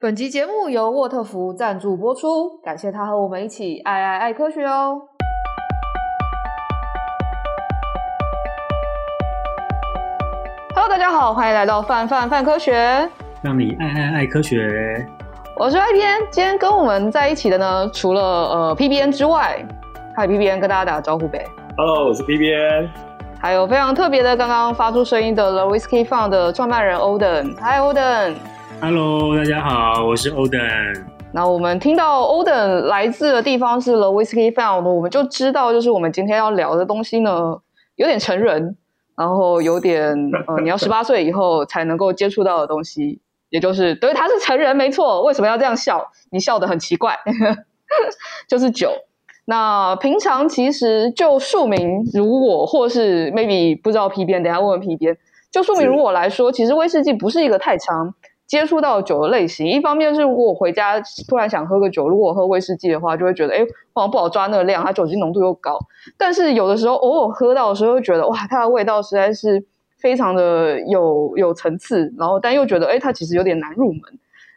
本集节目由沃特福赞助播出，感谢他和我们一起爱爱爱科学哦。Hello，大家好，欢迎来到范范范科学，让你爱爱爱科学。我是 IPN，今天跟我们在一起的呢，除了呃 PBN 之外，还有 PBN 跟大家打个招呼呗。Hello，我是 PBN。还有非常特别的，刚刚发出声音的 The Whiskey Fund 的创办人 Oden。Hi Oden。Hello，大家好，我是 Oden。那我们听到 Oden 来自的地方是 The Whiskey Fund，我们就知道，就是我们今天要聊的东西呢，有点成人，然后有点呃，你要十八岁以后才能够接触到的东西，也就是对，他是成人，没错。为什么要这样笑？你笑得很奇怪，就是酒。那平常其实就庶民如我，或是 maybe 不知道 P 边，等下问问 P 边。就庶民如我来说，其实威士忌不是一个太常接触到酒的类型，一方面是如果我回家突然想喝个酒，如果我喝威士忌的话，就会觉得哎，好像不好抓那个量，它酒精浓度又高。但是有的时候偶尔喝到的时候，会觉得哇，它的味道实在是非常的有有层次，然后但又觉得哎，它其实有点难入门。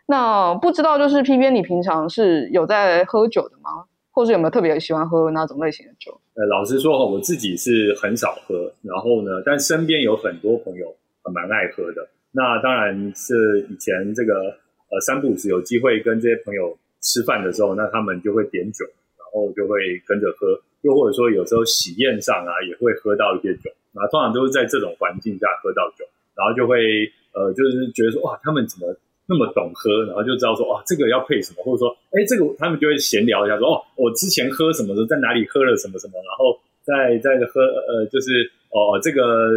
那不知道就是 P 边，你平常是有在喝酒的吗？或是有没有特别喜欢喝哪种类型的酒？呃，老实说，我自己是很少喝，然后呢，但身边有很多朋友蛮爱喝的。那当然是以前这个呃三不五时有机会跟这些朋友吃饭的时候，那他们就会点酒，然后就会跟着喝，又或者说有时候喜宴上啊也会喝到一些酒，那通常都是在这种环境下喝到酒，然后就会呃就是觉得说哇他们怎么那么懂喝，然后就知道说哇这个要配什么，或者说哎这个他们就会闲聊一下说哦我之前喝什么的，在哪里喝了什么什么，然后在在喝呃就是哦这个。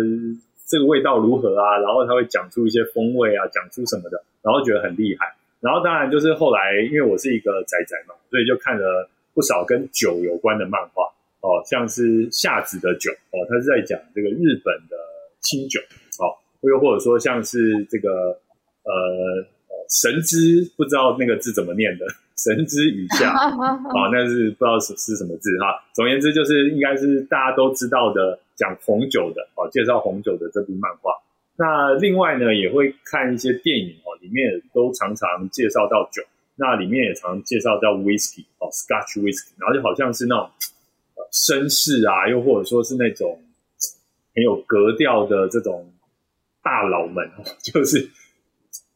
这个味道如何啊？然后他会讲出一些风味啊，讲出什么的，然后觉得很厉害。然后当然就是后来，因为我是一个宅宅嘛，所以就看了不少跟酒有关的漫画哦，像是夏子的酒哦，他是在讲这个日本的清酒哦，又或者说像是这个呃神之不知道那个字怎么念的。神之羽下 啊，那是不知道是是什么字哈。总而言之，就是应该是大家都知道的讲红酒的哦，介绍红酒的这部漫画。那另外呢，也会看一些电影哦，里面也都常常介绍到酒。那里面也常介绍到 whisky 哦，Scotch whisky，然后就好像是那种绅士啊，又或者说是那种很有格调的这种大佬们，就是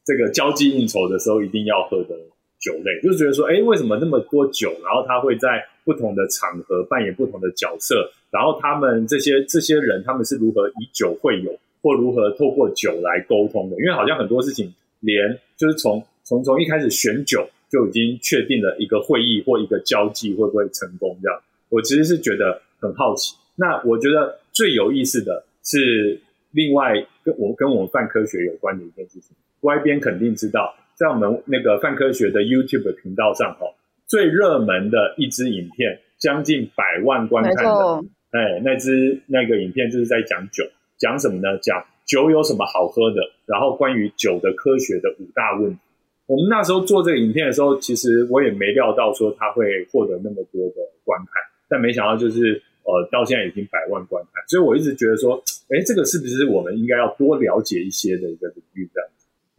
这个交际应酬的时候一定要喝的。酒类就是觉得说，哎，为什么那么多酒？然后他会在不同的场合扮演不同的角色。然后他们这些这些人，他们是如何以酒会友，或如何透过酒来沟通的？因为好像很多事情，连就是从从从一开始选酒就已经确定了一个会议或一个交际会不会成功这样。我其实是觉得很好奇。那我觉得最有意思的是另外跟我跟我们泛科学有关的一件事情。外边肯定知道。在我们那个泛科学的 YouTube 频道上，哈，最热门的一支影片，将近百万观看的，哎，那支那个影片就是在讲酒，讲什么呢？讲酒有什么好喝的，然后关于酒的科学的五大问题。我们那时候做这个影片的时候，其实我也没料到说他会获得那么多的观看，但没想到就是呃，到现在已经百万观看，所以我一直觉得说，哎，这个是不是我们应该要多了解一些的一个领域这样？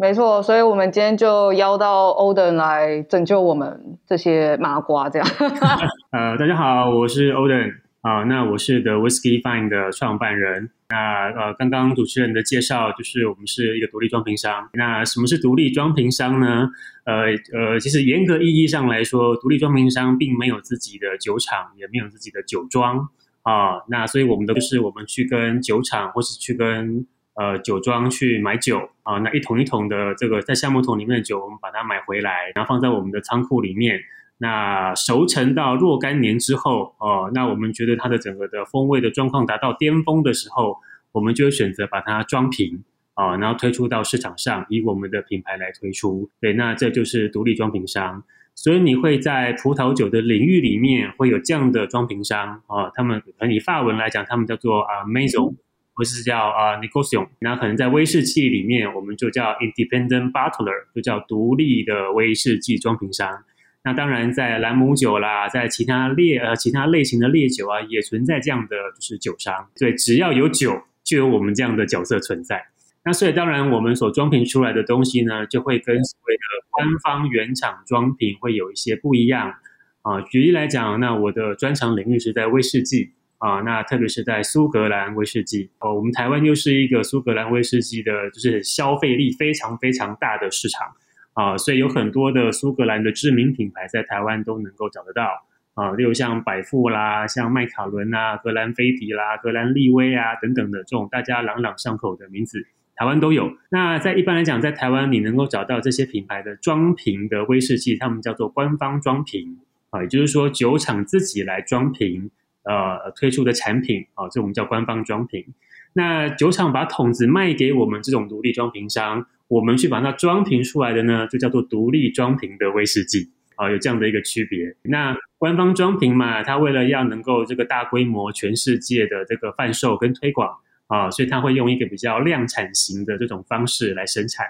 没错，所以我们今天就邀到 Oden 来拯救我们这些麻瓜，这样。呃，大家好，我是 Oden 啊、那我是 The Whiskey Fund 的创办人。那呃，刚刚主持人的介绍就是我们是一个独立装瓶商。那什么是独立装瓶商呢？呃呃，其实严格意义上来说，独立装瓶商并没有自己的酒厂，也没有自己的酒庄啊、那所以我们都是我们去跟酒厂，或是去跟呃，酒庄去买酒啊，那一桶一桶的这个在橡木桶里面的酒，我们把它买回来，然后放在我们的仓库里面。那熟成到若干年之后，哦、呃，那我们觉得它的整个的风味的状况达到巅峰的时候，我们就会选择把它装瓶啊、然后推出到市场上，以我们的品牌来推出。对，那这就是独立装瓶商。所以你会在葡萄酒的领域里面会有这样的装瓶商啊、他们以法文来讲，他们叫做啊 Maison。不是叫啊 Négociant 那可能在威士忌里面，我们就叫 Independent Bottler，就叫独立的威士忌装瓶商。那当然，在兰姆酒啦，在其他烈呃其他类型的烈酒啊，也存在这样的就是酒商。对，只要有酒，就有我们这样的角色存在。那所以当然我们所装瓶出来的东西呢，就会跟所谓的官方原厂装瓶会有一些不一样啊。举例来讲，那我的专长领域是在威士忌啊，那特别是在苏格兰威士忌哦。我们台湾又是一个苏格兰威士忌的，就是消费力非常非常大的市场啊，所以有很多的苏格兰的知名品牌在台湾都能够找得到。啊，例如像百富啦，像麦卡伦啊，格兰菲迪啦，格兰利威啊等等的这种大家朗朗上口的名字，台湾都有。那在一般来讲，在台湾你能够找到这些品牌的装瓶的威士忌，他们叫做官方装瓶啊，也就是说酒厂自己来装瓶，呃，推出的产品啊，这我们叫官方装瓶。那酒厂把桶子卖给我们这种独立装瓶商，我们去把它装瓶出来的呢，就叫做独立装瓶的威士忌。啊，有这样的一个区别。那官方装瓶嘛，它为了要能够这个大规模、全世界的这个贩售跟推广啊，所以它会用一个比较量产型的这种方式来生产。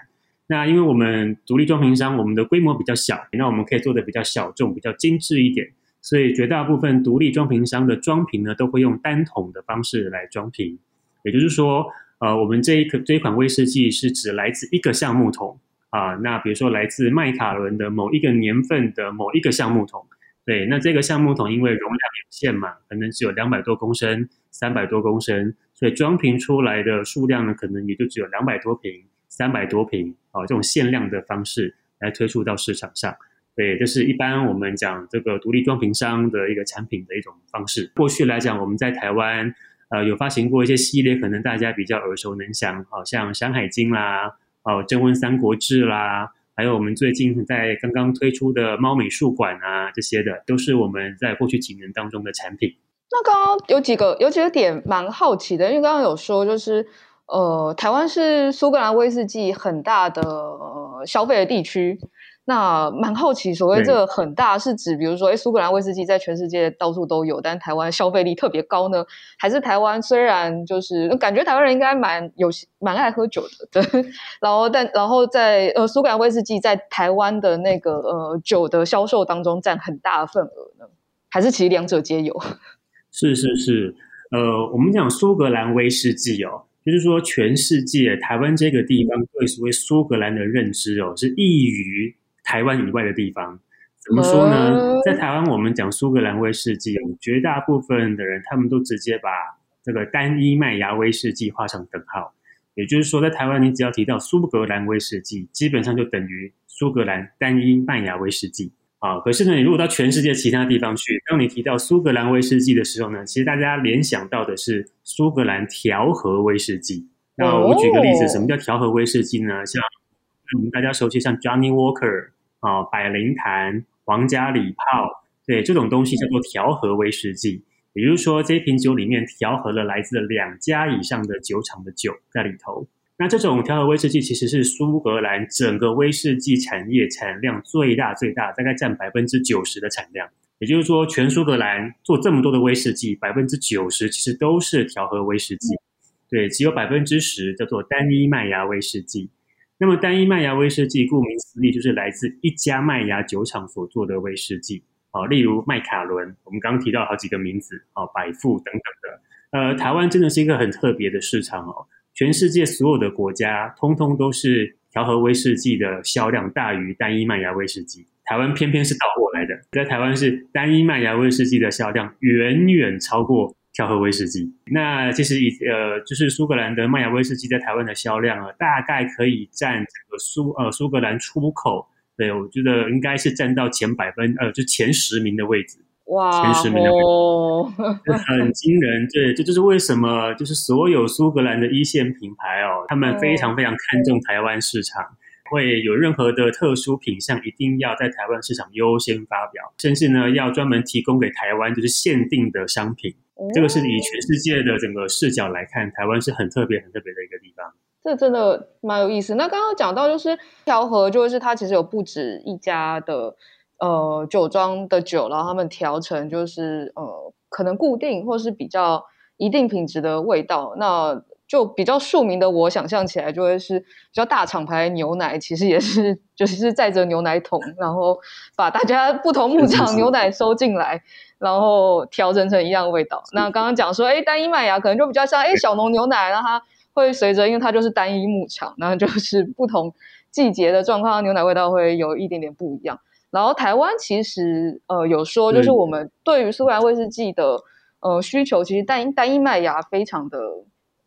那因为我们独立装瓶商，我们的规模比较小，那我们可以做的比较小众、比较精致一点，所以绝大部分独立装瓶商的装瓶呢，都会用单桶的方式来装瓶。也就是说，呃，我们这一个这一款威士忌是只来自一个橡木桶。啊，那比如说来自麦卡伦的某一个年份的某一个橡木桶，对，那这个橡木桶因为容量有限嘛，可能只有两百多公升、三百多公升，所以装瓶出来的数量呢，可能也就只有两百多瓶、三百多瓶，啊，这种限量的方式来推出到市场上，对，这是一般我们讲这个独立装瓶商的一个产品的一种方式。过去来讲，我们在台湾，呃，有发行过一些系列，可能大家比较耳熟能详，好像《山海经》啦。哦，征婚三国志啦，还有我们最近在刚刚推出的猫美术馆啊，这些的都是我们在过去几年当中的产品。那刚刚有几个有几个点蛮好奇的，因为刚刚有说就是呃，台湾是苏格兰威士忌很大的、呃、消费的地区。那蛮好奇，所谓这个很大是指，比如说，哎，苏格兰威士忌在全世界到处都有，但台湾消费力特别高呢？还是台湾虽然就是感觉台湾人应该蛮有蛮爱喝酒的，对，然后但然后在呃苏格兰威士忌在台湾的那个呃酒的销售当中占很大的份额呢？还是其实两者皆有？是是是，呃，我们讲苏格兰威士忌哦，就是说全世界台湾这个地方对所谓苏格兰的认知哦，是异于。台湾以外的地方，怎么说呢？在台湾，我们讲苏格兰威士忌，绝大部分的人他们都直接把这个单一麦芽威士忌画上等号。也就是说，在台湾，你只要提到苏格兰威士忌，基本上就等于苏格兰单一麦芽威士忌啊。可是呢，你如果到全世界其他地方去，当你提到苏格兰威士忌的时候呢，其实大家联想到的是苏格兰调和威士忌。那我举个例子，什么叫调和威士忌呢？像我们大家熟悉，像 Johnny Walker。啊，百灵坛、皇家礼炮，对，这种东西叫做调和威士忌。也就是说，这瓶酒里面调和了来自两家以上的酒厂的酒在里头。那这种调和威士忌其实是苏格兰整个威士忌产业产量最大最大，大概占百分之九十的产量。也就是说，全苏格兰做这么多的威士忌，百分之九十其实都是调和威士忌。对，只有百分之十叫做单一麦芽威士忌。那么单一麦芽威士忌，顾名思义，就是来自一家麦芽酒厂所做的威士忌。啊，例如麦卡伦，我们刚刚提到好几个名字，啊，百富等等的。呃，台湾真的是一个很特别的市场哦。全世界所有的国家，通通都是调和威士忌的销量大于单一麦芽威士忌，台湾偏偏是倒过来的，在台湾是单一麦芽威士忌的销量远远超过。调和威士忌，那其实以呃，就是苏格兰的麦芽威士忌在台湾的销量啊，大概可以占整个苏呃苏格兰出口，对，我觉得应该是占到前百分呃，就前十名的位置。哇，前十名的位置，哦、很惊人。对，这就是为什么，就是所有苏格兰的一线品牌哦，他们非常非常看重台湾市场。哦会有任何的特殊品项，一定要在台湾市场优先发表，甚至呢要专门提供给台湾就是限定的商品。哦、这个是以全世界的整个视角来看，台湾是很特别、很特别的一个地方。这真的蛮有意思。那刚刚讲到就是调和，就是它其实有不止一家的呃酒庄的酒，然后他们调成就是呃可能固定或是比较一定品质的味道。那就比较庶民的，我想象起来就会是比较大厂牌牛奶，其实也是就是 载着牛奶桶，然后把大家不同牧场牛奶收进来，然后调整成一样味道。那刚刚讲说，哎，单一麦芽可能就比较像哎小农牛奶，让它会随着因为它就是单一牧场，然后就是 不同季节的状况，牛奶味道会有一点点不一样。然后台湾其实呃有说，就是我们对于苏格兰威士忌的呃需求，其实单单一麦芽非常的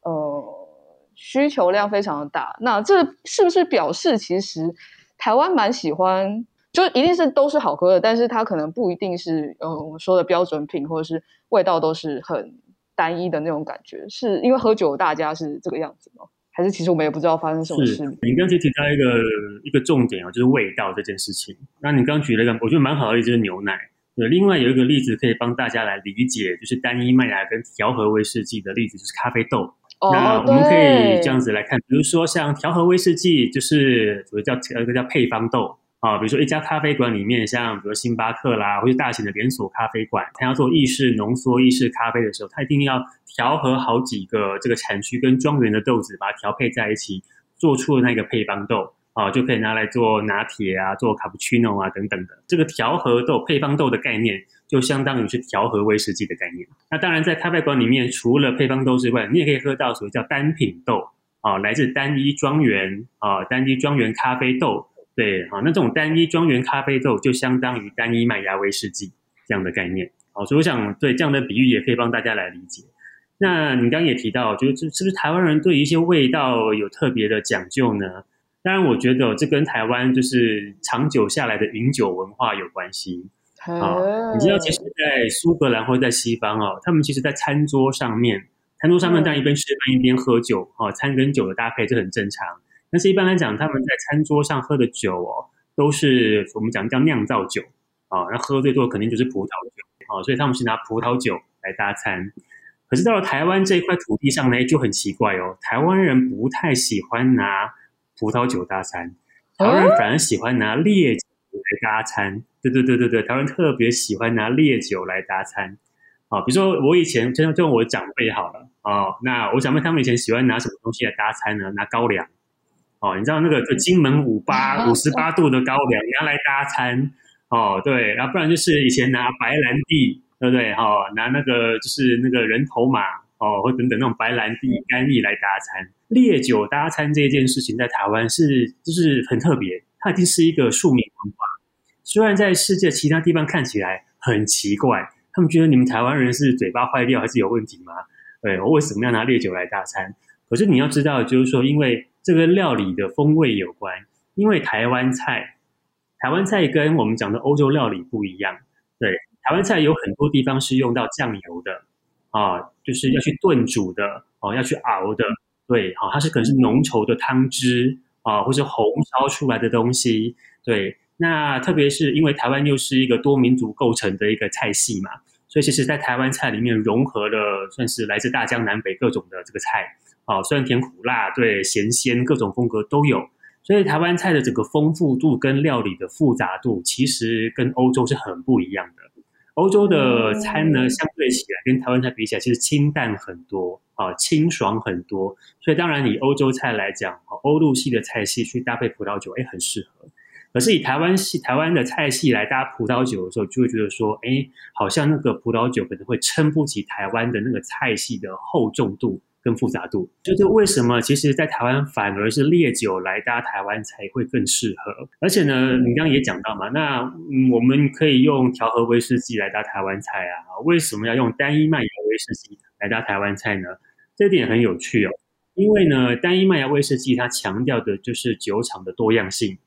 呃需求量非常的大。那这是不是表示其实台湾蛮喜欢，就一定是都是好喝的，但是它可能不一定是呃我们说的标准品，或者是味道都是很单一的那种感觉，是因为喝酒大家是这个样子吗？还是其实我们也不知道发生什么事。你刚才提到一个一个重点啊，就是味道这件事情。那你刚举了一个我觉得蛮好的例子，就是牛奶。对，另外有一个例子可以帮大家来理解，就是单一麦芽跟调和威士忌的例子，就是咖啡豆。哦，那我们可以这样子来看，比如说像调和威士忌，就是所谓叫一个叫配方豆。啊，比如说一家咖啡馆里面，像比如星巴克啦，或者大型的连锁咖啡馆，它要做意式浓缩、意式咖啡的时候，它一定要调和好几个这个产区跟庄园的豆子，把它调配在一起，做出了那个配方豆啊，就可以拿来做拿铁啊、做卡布奇诺啊等等的。这个调和豆、配方豆的概念，就相当于是调和威士忌的概念。那当然，在咖啡馆里面，除了配方豆之外，你也可以喝到所谓叫单品豆啊，来自单一庄园啊，单一庄园咖啡豆。对，好，那这种单一庄园咖啡豆就相当于单一麦芽威士忌这样的概念，好，所以我想对这样的比喻也可以帮大家来理解。那你刚刚也提到，就是是不是台湾人对一些味道有特别的讲究呢？当然，我觉得这跟台湾就是长久下来的饮酒文化有关系。啊，你知道，其实，在苏格兰或者在西方哦，他们其实，在餐桌上面，餐桌上面当然一边吃饭一边喝酒，哦，餐跟酒的搭配这很正常。但是一般来讲，他们在餐桌上喝的酒哦，都是我们讲叫酿造酒啊。那喝最多的肯定就是葡萄酒啊，所以他们是拿葡萄酒来搭餐。可是到了台湾这一块土地上呢，就很奇怪哦。台湾人不太喜欢拿葡萄酒搭餐，台湾人反而喜欢拿烈酒来搭餐。对对对对对，台湾特别喜欢拿烈酒来搭餐啊。比如说我以前就像就我长辈好了哦，那我长辈他们以前喜欢拿什么东西来搭餐呢？拿高粱。哦，你知道那个就金门五八五十八度的高粱拿来搭餐，哦，对，然后不然就是以前拿白兰地，对不对？哦，拿那个就是那个人头马，哦，或等等那种白兰地干邑来搭餐，烈酒搭餐这件事情在台湾是就是很特别，它已经是一个庶民文化。虽然在世界其他地方看起来很奇怪，他们觉得你们台湾人是嘴巴坏掉还是有问题吗？对，我为什么要拿烈酒来大餐？可是你要知道，就是说因为。这个料理的风味有关，因为台湾菜，台湾菜跟我们讲的欧洲料理不一样。对，台湾菜有很多地方是用到酱油的，啊，就是要去炖煮的，哦，要去熬的。对，好，它是可能是浓稠的汤汁啊，或是红烧出来的东西。对，那特别是因为台湾又是一个多民族构成的一个菜系嘛，所以其实，在台湾菜里面融合了算是来自大江南北各种的这个菜。啊，酸甜苦辣，对，咸鲜各种风格都有，所以台湾菜的整个丰富度跟料理的复杂度，其实跟欧洲是很不一样的。欧洲的餐呢，相对起来跟台湾菜比起来，其实清淡很多，啊，清爽很多。所以当然以欧洲菜来讲，欧陆系的菜系去搭配葡萄酒，哎，很适合。可是以台湾系台湾的菜系来搭葡萄酒的时候，就会觉得说，哎，好像那个葡萄酒可能会撑不起台湾的那个菜系的厚重度。更复杂度，就是为什么？其实，在台湾反而是烈酒来搭台湾菜会更适合。而且呢，你刚刚也讲到嘛，那、嗯、我们可以用调和威士忌来搭台湾菜啊？为什么要用单一麦芽威士忌来搭台湾菜呢？这点很有趣哦。因为呢，单一麦芽威士忌它强调的就是酒厂的多样性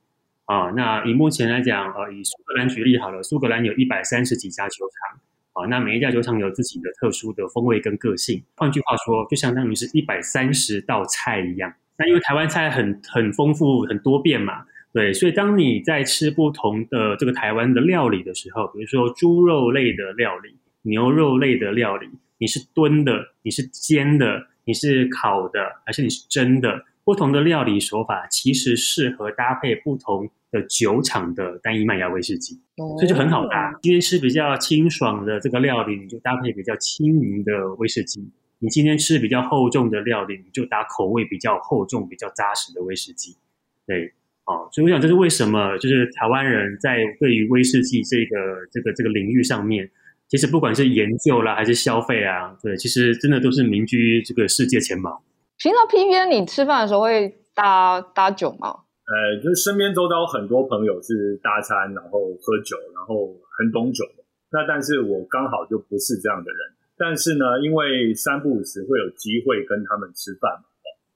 啊。那以目前来讲，呃，以苏格兰举例好了，苏格兰有一百三十几家酒厂。啊，那每一家酒厂有自己的特殊的风味跟个性。换句话说，就相当于是一百三十道菜一样。那因为台湾菜很很丰富、很多变嘛，对，所以当你在吃不同的这个台湾的料理的时候，比如说猪肉类的料理、牛肉类的料理，你是炖的，你是煎的，你是烤的，还是你是蒸的？不同的料理手法其实适合搭配不同的酒厂的单一麦芽威士忌，所以就很好搭。今天吃比较清爽的这个料理，你就搭配比较轻盈的威士忌；你今天吃比较厚重的料理，你就搭口味比较厚重、比较扎实的威士忌。对，哦，所以我想这是为什么，就是台湾人在对于威士忌这个这个这个领域上面，其实不管是研究啦还是消费啊，对，其实真的都是名居这个世界前茅。平常 P 边你吃饭的时候会搭搭酒吗？呃，就是身边周遭很多朋友是搭餐，然后喝酒，然后很懂酒的。那但是我刚好就不是这样的人。但是呢，因为三不五时会有机会跟他们吃饭嘛，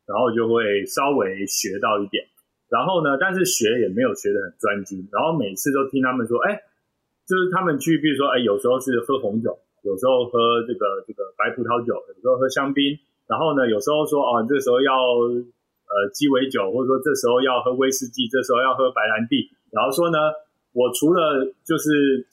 然后就会稍微学到一点。然后呢，但是学也没有学得很专精。然后每次都听他们说，哎，就是他们去，比如说，哎，有时候是喝红酒，有时候喝这个这个白葡萄酒，有时候喝香槟。然后呢，有时候说哦，这时候要呃鸡尾酒，或者说这时候要喝威士忌，这时候要喝白兰地。然后说呢，我除了就是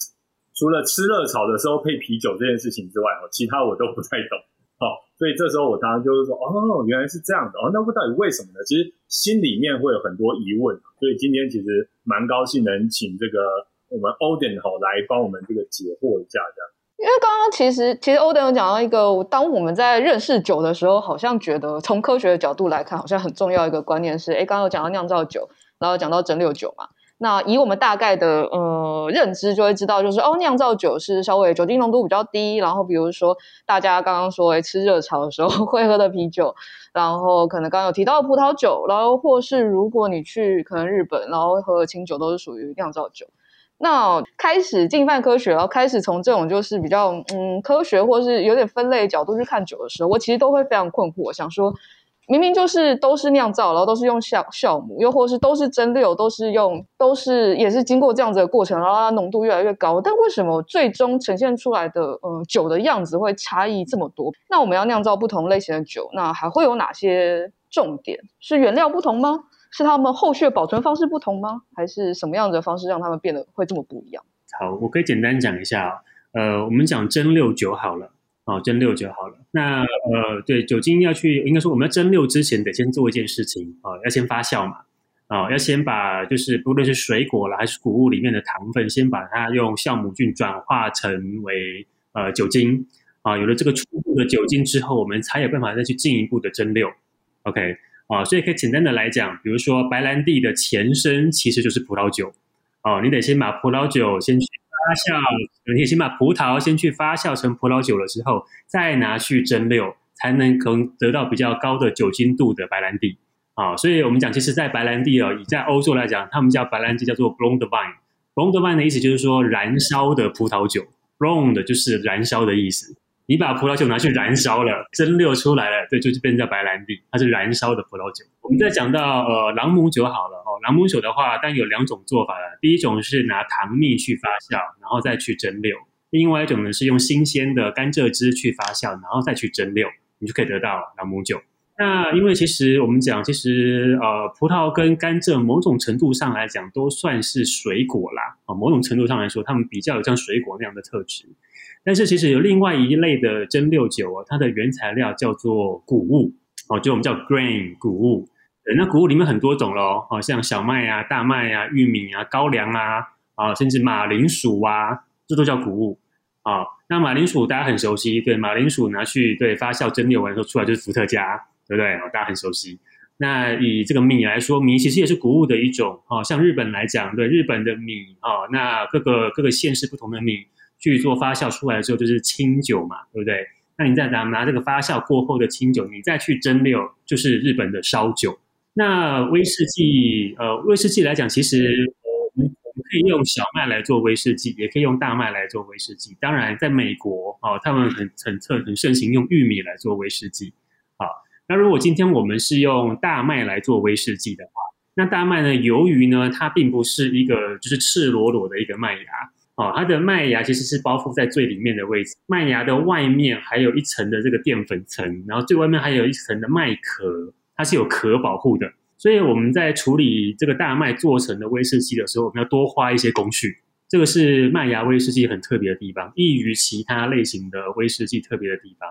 除了吃热炒的时候配啤酒这件事情之外，哦，其他我都不太懂。哦，所以这时候我常常就是说，哦，原来是这样的。哦，那不到底为什么呢？其实心里面会有很多疑问。所以今天其实蛮高兴能请这个我们 Oden 吼来帮我们这个解惑一下这样。因为刚刚其实其实欧德有讲到一个，当我们在认识酒的时候，好像觉得从科学的角度来看，好像很重要一个观念是，诶刚刚有讲到酿造酒，然后讲到蒸馏酒嘛。那以我们大概的呃认知，就会知道，就是哦，酿造酒是稍微酒精浓度比较低，然后比如说大家刚刚说诶吃热炒的时候会喝的啤酒，然后可能刚刚有提到葡萄酒，然后或是如果你去可能日本，然后喝的清酒都是属于酿造酒。那开始进犯科学，然后开始从这种就是比较嗯科学或是有点分类的角度去看酒的时候，我其实都会非常困惑，想说明明就是都是酿造，然后都是用酵酵母，又或是都是蒸馏，都是用都是也是经过这样子的过程，然后它浓度越来越高，但为什么最终呈现出来的呃酒的样子会差异这么多？那我们要酿造不同类型的酒，那还会有哪些重点？是原料不同吗？是他们后续保存方式不同吗？还是什么样的方式让他们变得会这么不一样？好，我可以简单讲一下。呃，我们讲蒸馏酒好了，哦，蒸馏酒好了。那呃，对，酒精要去，应该说我们要蒸馏之前得先做一件事情啊、哦，要先发酵嘛，啊、哦，要先把就是不论是水果了还是谷物里面的糖分，先把它用酵母菌转化成为呃酒精啊、哦，有了这个初步的酒精之后，我们才有办法再去进一步的蒸馏。OK。啊，所以可以简单的来讲，比如说白兰地的前身其实就是葡萄酒，哦，你得先把葡萄酒先去发酵，你得先把葡萄先去发酵成葡萄酒了之后，再拿去蒸馏，才能可能得到比较高的酒精度的白兰地。啊，所以我们讲，其实，在白兰地哦，以在欧洲来讲，他们叫白兰地叫做 Blonde Wine，Blonde Wine 的意思就是说燃烧的葡萄酒，Blanc 的就是燃烧的意思。你把葡萄酒拿去燃烧了，蒸馏出来了，对，就是变成叫白兰地，它是燃烧的葡萄酒。我们再讲到呃朗姆酒好了哦，朗姆酒的话，当然有两种做法了。第一种是拿糖蜜去发酵，然后再去蒸馏；另外一种呢是用新鲜的甘蔗汁去发酵，然后再去蒸馏，你就可以得到朗姆酒。那因为其实我们讲，其实呃葡萄跟甘蔗某种程度上来讲都算是水果啦，啊，某种程度上来说，它们比较有像水果那样的特质。但是其实有另外一类的蒸馏酒哦，它的原材料叫做谷物哦，就我们叫 grain 谷物。那谷物里面很多种咯，哦，像小麦啊、大麦啊、玉米啊、高粱啊，啊，甚至马铃薯啊，这都叫谷物啊。那马铃薯大家很熟悉，对，马铃薯拿去对发酵蒸馏完之后出来就是伏特加，对不对？大家很熟悉。那以这个米来说，米其实也是谷物的一种哦。像日本来讲，对日本的米哦，那各个各个县市不同的米。去做发酵出来的时候就是清酒嘛，对不对？那你再拿拿这个发酵过后的清酒，你再去蒸馏，就是日本的烧酒。那威士忌，呃，威士忌来讲，其实我们我们可以用小麦来做威士忌，也可以用大麦来做威士忌。当然，在美国哦，他们很很特很盛行用玉米来做威士忌。好，那如果今天我们是用大麦来做威士忌的话，那大麦呢，由于呢，它并不是一个就是赤裸裸的一个麦芽。哦，它的麦芽其实是包覆在最里面的位置，麦芽的外面还有一层的这个淀粉层，然后最外面还有一层的麦壳，它是有壳保护的。所以我们在处理这个大麦做成的威士忌的时候，我们要多花一些工序。这个是麦芽威士忌很特别的地方，异于其他类型的威士忌特别的地方。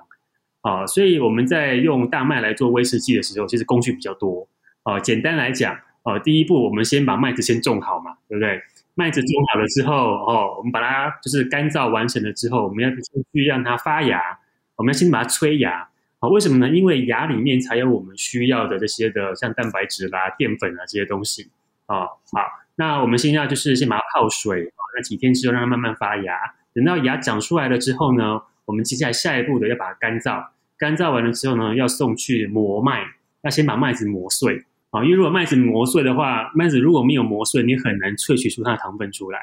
啊，所以我们在用大麦来做威士忌的时候，其实工序比较多。啊，简单来讲，啊，第一步我们先把麦子先种好嘛，对不对？麦子种好了之后，哦，我们把它就是干燥完成了之后，我们要去让它发芽，我们要先把它催芽，啊，为什么呢？因为芽里面才有我们需要的这些的，像蛋白质啦、淀粉啊这些东西，哦，好，那我们现在就是先把它泡水，啊，那几天之后让它慢慢发芽，等到芽长出来了之后呢，我们接下来下一步的要把它干燥，干燥完了之后呢，要送去磨麦，要先把麦子磨碎。啊。因为如果麦子磨碎的话，麦子如果没有磨碎，你很难萃取出它的糖分出来。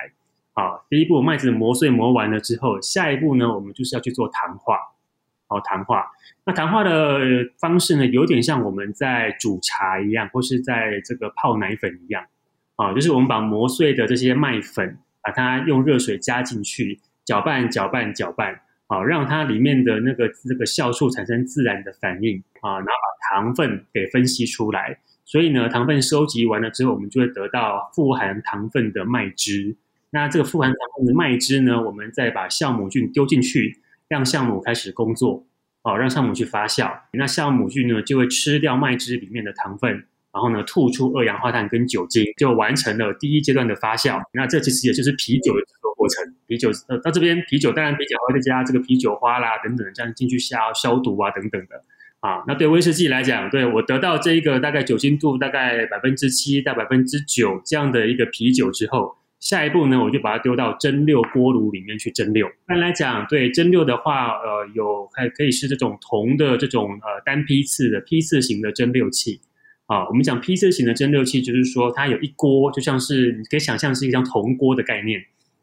好，第一步麦子磨碎磨完了之后，下一步呢，我们就是要去做糖化。好，糖化。那糖化的方式呢，有点像我们在煮茶一样，或是在这个泡奶粉一样。啊，就是我们把磨碎的这些麦粉，把它用热水加进去，搅拌、搅拌、搅拌，啊，让它里面的那个这个酵素产生自然的反应啊，然后把糖分给分析出来。所以呢，糖分收集完了之后，我们就会得到富含糖分的麦汁。那这个富含糖分的麦汁呢，我们再把酵母菌丢进去，让酵母开始工作，哦，让酵母去发酵。那酵母菌呢，就会吃掉麦汁里面的糖分，然后呢，吐出二氧化碳跟酒精，就完成了第一阶段的发酵。那这其实也就是啤酒的制作过程。啤酒呃，到这边啤酒当然啤酒还会再加这个啤酒花啦等等，这样进去消消毒啊等等的啊。那对威士忌来讲，对我得到这一个大概酒精度大概百分之七到百分之九这样的一个啤酒之后。下一步呢，我就把它丢到蒸馏锅炉里面去蒸馏。一般来讲，对蒸馏的话，呃，有还可以是这种铜的这种呃单批次的批次型的蒸馏器。啊，我们讲批次型的蒸馏器，就是说它有一锅，就像是你可以想象是一张铜锅的概念。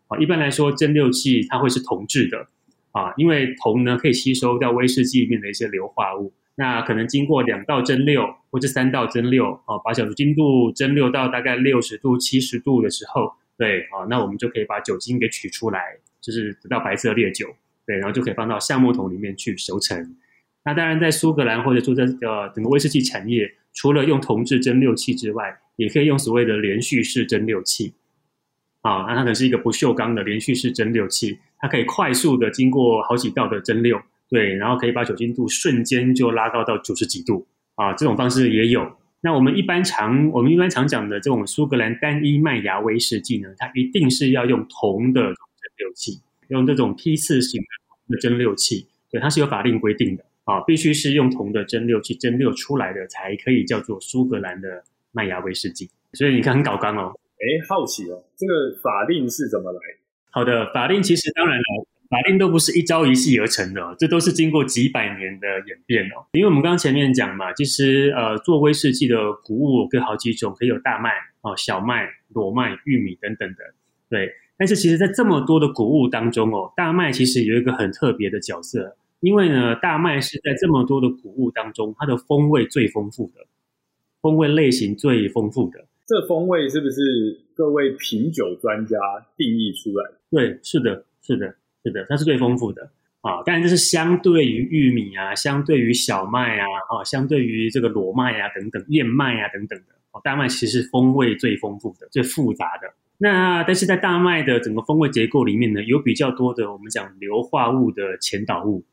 啊，一般来说蒸馏器它会是铜制的。啊，因为铜呢可以吸收掉威士忌里面的一些硫化物。那可能经过两道蒸馏或者三道蒸馏，啊，把酒精度蒸馏到大概六十度、七十度的时候。对，好，那我们就可以把酒精给取出来，就是得到白色烈酒。对，然后就可以放到橡木桶里面去熟成。那当然，在苏格兰或者说在呃整个威士忌产业，除了用铜制蒸馏器之外，也可以用所谓的连续式蒸馏器。啊，那它可能是一个不锈钢的连续式蒸馏器，它可以快速的经过好几道的蒸馏，对，然后可以把酒精度瞬间就拉高到九十几度。啊，这种方式也有。那我们一般常我们一般常讲的这种苏格兰单一麦芽威士忌呢，它一定是要用铜的蒸馏器，用这种批次型的蒸馏器，对，它是有法令规定的啊，必须是用铜的蒸馏器蒸馏出来的才可以叫做苏格兰的麦芽威士忌。所以你看很搞刚哦，哎，好奇哦，这个法令是怎么来的？好的，法令其实当然了。法令都不是一朝一夕而成的，这都是经过几百年的演变哦。因为我们刚刚前面讲嘛，其实呃，做威士忌的谷物有好几种，可以有大麦哦、小麦、裸麦、玉米等等的，对。但是其实，在这么多的谷物当中哦，大麦其实有一个很特别的角色，因为呢，大麦是在这么多的谷物当中，它的风味最丰富的，风味类型最丰富的。这风味是不是各位品酒专家定义出来的？对，是的，是的。是的，它是最丰富的啊。当然，这是相对于玉米啊，相对于小麦啊，啊，相对于这个裸麦啊等等，燕麦啊等等的。哦，大麦其实是风味最丰富的、最复杂的。那但是在大麦的整个风味结构里面呢，有比较多的我们讲硫化物的前导物，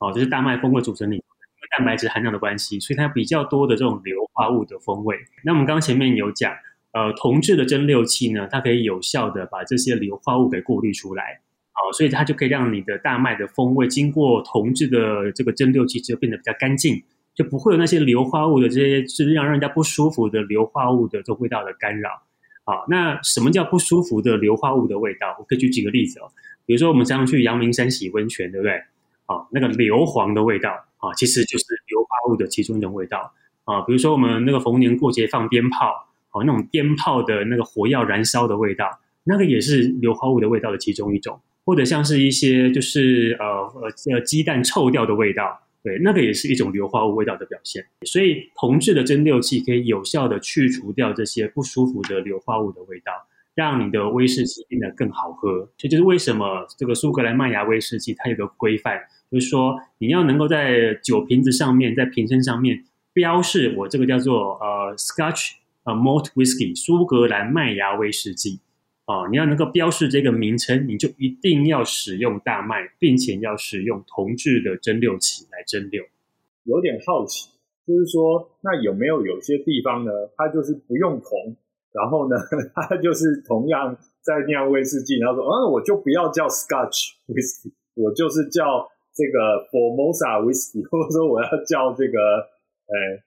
哦，就是大麦风味组成里，因为蛋白质含量的关系，所以它比较多的这种硫化物的风味。那我们刚刚前面有讲，呃，铜制的蒸馏器呢，它可以有效的把这些硫化物给过滤出来。好，所以它就可以让你的大麦的风味经过铜制的这个蒸馏器之后变得比较干净，就不会有那些硫化物的这些是让人家不舒服的硫化物的这味道的干扰。好，那什么叫不舒服的硫化物的味道？我可以举几个例子哦，比如说我们常常去阳明山洗温泉，对不对？好，那个硫磺的味道啊，其实就是硫化物的其中一种味道啊。比如说我们那个逢年过节放鞭炮，哦，那种鞭炮的那个火药燃烧的味道，那个也是硫化物的味道的其中一种。或者像是一些就是呃呃呃鸡蛋臭掉的味道，对，那个也是一种硫化物味道的表现。所以铜制的蒸馏器可以有效的去除掉这些不舒服的硫化物的味道，让你的威士忌变得更好喝。这就是为什么这个苏格兰麦芽威士忌它有个规范，就是说你要能够在酒瓶子上面，在瓶身上面标示我这个叫做呃 Scotch 呃 Malt Whisky 苏格兰麦芽威士忌。哦，你要能够标示这个名称，你就一定要使用大麦，并且要使用铜制的蒸馏器来蒸馏。有点好奇，就是说，那有没有有些地方呢，它就是不用铜，然后呢，它就是同样在酿威士忌，然后说，嗯，我就不要叫 Scotch Whisky，我就是叫这个 Formosa Whisky，或者说我要叫这个，呃，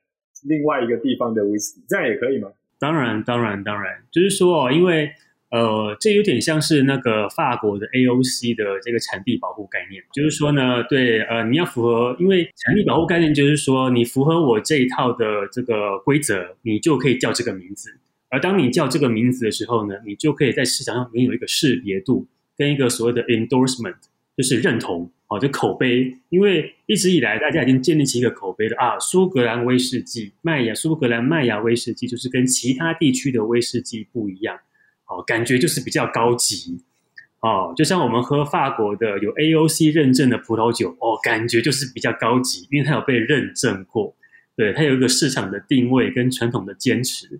另外一个地方的 Whisky，这样也可以吗？当然，当然，当然，就是说，因为呃，这有点像是那个法国的 AOC 的这个产地保护概念，就是说呢，对，呃，你要符合，因为产地保护概念就是说，你符合我这一套的这个规则，你就可以叫这个名字。而当你叫这个名字的时候呢，你就可以在市场上拥有一个识别度，跟一个所谓的 endorsement，就是认同，哦，就口碑。因为一直以来大家已经建立起一个口碑的啊，苏格兰威士忌、麦芽苏格兰麦芽威士忌就是跟其他地区的威士忌不一样。哦，感觉就是比较高级，哦，就像我们喝法国的有 AOC 认证的葡萄酒，哦，感觉就是比较高级，因为它有被认证过，对，它有一个市场的定位跟传统的坚持，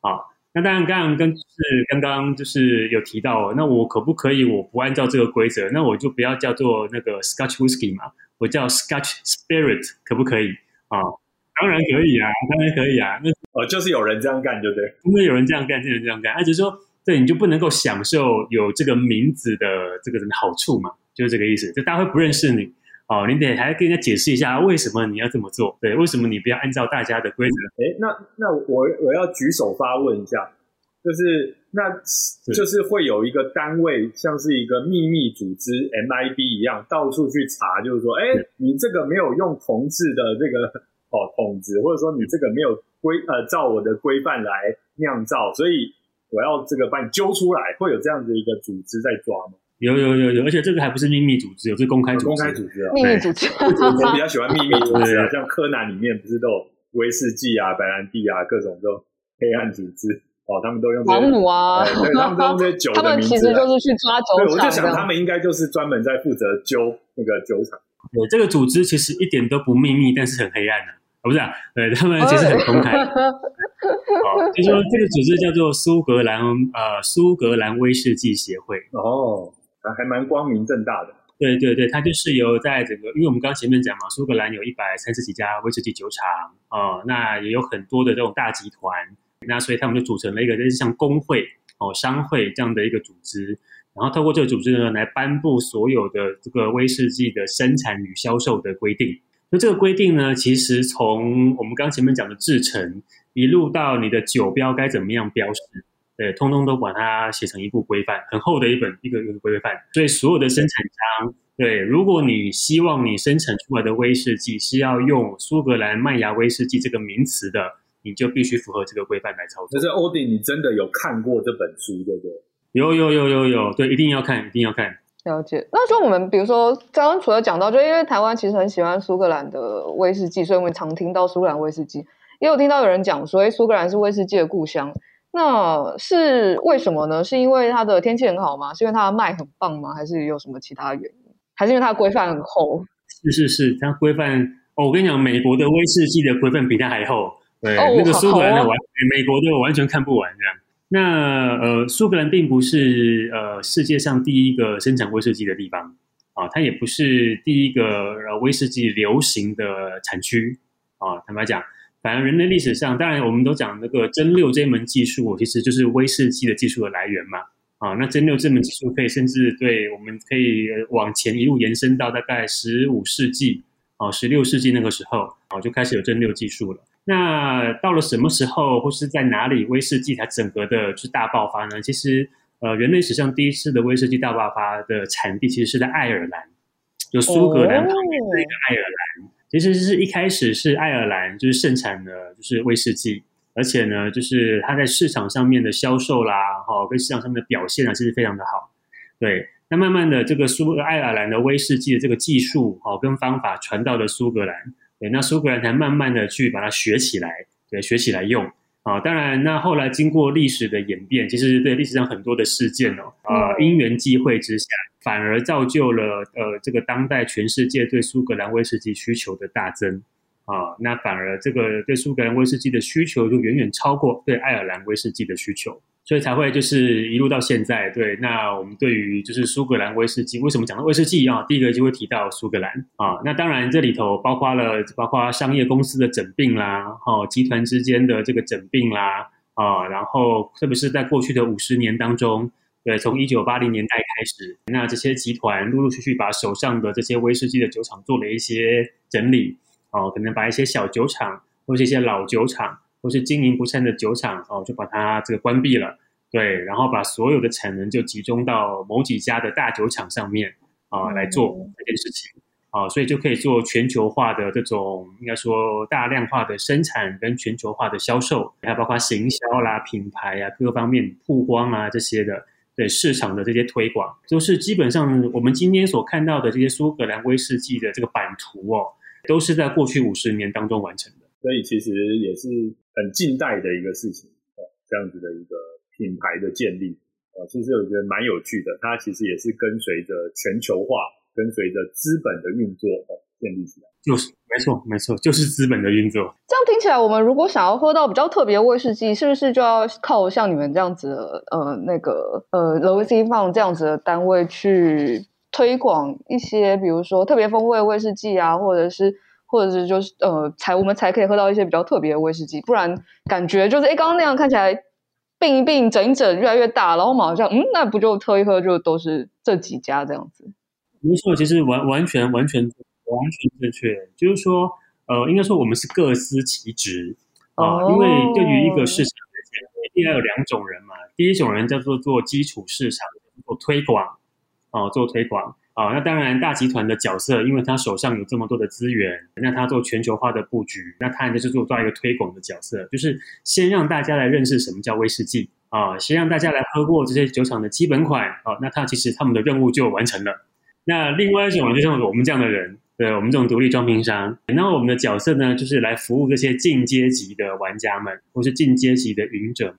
啊、哦，那当然刚刚跟就是刚刚就是有提到，那我可不可以我不按照这个规则，那我就不要叫做那个 Scotch Whisky 嘛，我叫 Scotch Spirit 可不可以啊？哦当然可以啊，当然可以啊，那呃、哦，就是有人这样干，对不对？因为有人这样干，就有人这样干，而、啊、且说。对，你就不能够享受有这个名字的这个什么好处嘛？就是这个意思。就大家会不认识你哦，你得还跟人家解释一下为什么你要这么做。对，为什么你不要按照大家的规则？哎，那那我我要举手发问一下，就是那就是会有一个单位，像是一个秘密组织 MIB 一样，到处去查，就是说，哎，你这个没有用同志的这个 哦桶子，或者说你这个没有规呃照我的规范来酿造，所以。我要这个把你揪出来，会有这样的一个组织在抓吗？有有有有，而且这个还不是秘密组织，有是公开组织。公开组织啊，秘密组织。我比较喜欢秘密组织啊，像柯南里面不是都有威士忌啊、白兰地啊各种这种黑暗组织哦，他们都用这些。航母啊，对，他们都用这些 酒的名字。他们其实就是去抓酒厂。对，我就想他们应该就是专门在负责揪那个酒厂。对，这个组织其实一点都不秘密，但是很黑暗的。不是啊，对，他们其实很公开。哦，就说这个组织叫做苏格兰呃苏格兰威士忌协会。哦，还蛮光明正大的。对对对，它就是由在整个，因为我们刚刚前面讲嘛，苏格兰有一百三十几家威士忌酒厂哦，那也有很多的这种大集团，那所以他们就组成了一个就是像工会哦商会这样的一个组织，然后透过这个组织呢来颁布所有的这个威士忌的生产与销售的规定。那这个规定呢，其实从我们刚前面讲的制成，一路到你的酒标该怎么样标识，对，通通都把它写成一部规范，很厚的一本一个一个规范。所以所有的生产商，对，如果你希望你生产出来的威士忌是要用苏格兰麦芽威士忌这个名词的，你就必须符合这个规范来操作。可是欧迪，你真的有看过这本书，对不对？有有有有有，对，一定要看，一定要看。了解，那就我们比如说刚刚除了讲到，就因为台湾其实很喜欢苏格兰的威士忌，所以我们常听到苏格兰威士忌，也有听到有人讲说，哎，苏格兰是威士忌的故乡，那是为什么呢？是因为它的天气很好吗？是因为它的麦很棒吗？还是有什么其他原因？还是因为它的规范很厚？是是是，它规范哦，我跟你讲，美国的威士忌的规范比它还厚，对，哦、那个苏格兰的完，美国的完全看不完这样。那呃，苏格兰并不是呃世界上第一个生产威士忌的地方啊，它也不是第一个呃威士忌流行的产区啊。坦白讲，反而人类历史上，当然我们都讲那个蒸馏这门技术，其实就是威士忌的技术的来源嘛。啊，那蒸馏这门技术可以甚至对我们可以往前一路延伸到大概十五世纪啊，十六世纪那个时候啊，就开始有蒸馏技术了。那到了什么时候，或是在哪里，威士忌才整个的就是大爆发呢？其实，呃，人类史上第一次的威士忌大爆发的产地，其实是在爱尔兰，就苏格兰旁边的一个爱尔兰。其实是一开始是爱尔兰就是盛产的，就是威士忌，而且呢，就是它在市场上面的销售啦，哈、哦，跟市场上面的表现啊，其实非常的好。对，那慢慢的，这个苏爱尔兰的威士忌的这个技术，哦，跟方法传到了苏格兰。对，那苏格兰才慢慢的去把它学起来，对，学起来用啊。当然，那后来经过历史的演变，其实对历史上很多的事件哦，啊、呃，因缘际会之下，反而造就了呃这个当代全世界对苏格兰威士忌需求的大增啊。那反而这个对苏格兰威士忌的需求就远远超过对爱尔兰威士忌的需求。所以才会就是一路到现在，对。那我们对于就是苏格兰威士忌，为什么讲到威士忌啊？第一个就会提到苏格兰啊。那当然这里头包括了包括商业公司的整并啦，哦，集团之间的这个整并啦，啊，然后特别是在过去的五十年当中，对，从一九八零年代开始，那这些集团陆陆续续把手上的这些威士忌的酒厂做了一些整理，哦，可能把一些小酒厂或是一些老酒厂。或是经营不善的酒厂哦，就把它这个关闭了。对，然后把所有的产能就集中到某几家的大酒厂上面啊来做这件事情。啊，所以就可以做全球化的这种应该说大量化的生产跟全球化的销售，还有包括行销啦、品牌啊各方面曝光啊这些的，对市场的这些推广，就是基本上我们今天所看到的这些苏格兰威士忌的这个版图哦，都是在过去五十年当中完成的，所以其实也是很近代的一个事情哦，这样子的一个。品牌的建立，啊，其实我觉得蛮有趣的。它其实也是跟随着全球化，跟随着资本的运作哦，建立起来。就是没错，没错，就是资本的运作。这样听起来，我们如果想要喝到比较特别的威士忌，是不是就要靠像你们这样子的，呃，那个呃，The Whisky Fund 这样子的单位去推广一些，比如说特别风味威士忌啊，或者是，或者是就是呃，才我们才可以喝到一些比较特别的威士忌。不然感觉就是，哎，刚刚那样看起来。并一并，整一整，越来越大，然后马上，嗯，那不就喝一喝，就都是这几家这样子？没错，其实完完全完全完全正确，就是说，呃，应该说我们是各司其职啊，因为对于一个市场来讲，一定要有两种人嘛。第一种人叫做做基础市场，做推广，啊，做推广。啊，那当然，大集团的角色，因为他手上有这么多的资源，那他做全球化的布局，那他就是做做一个推广的角色，就是先让大家来认识什么叫威士忌啊，先让大家来喝过这些酒厂的基本款啊，那他其实他们的任务就完成了。那另外一种，就像我们这样的人，对我们这种独立装瓶商，那我们的角色呢，就是来服务这些进阶级的玩家们，或是进阶级的饮者们。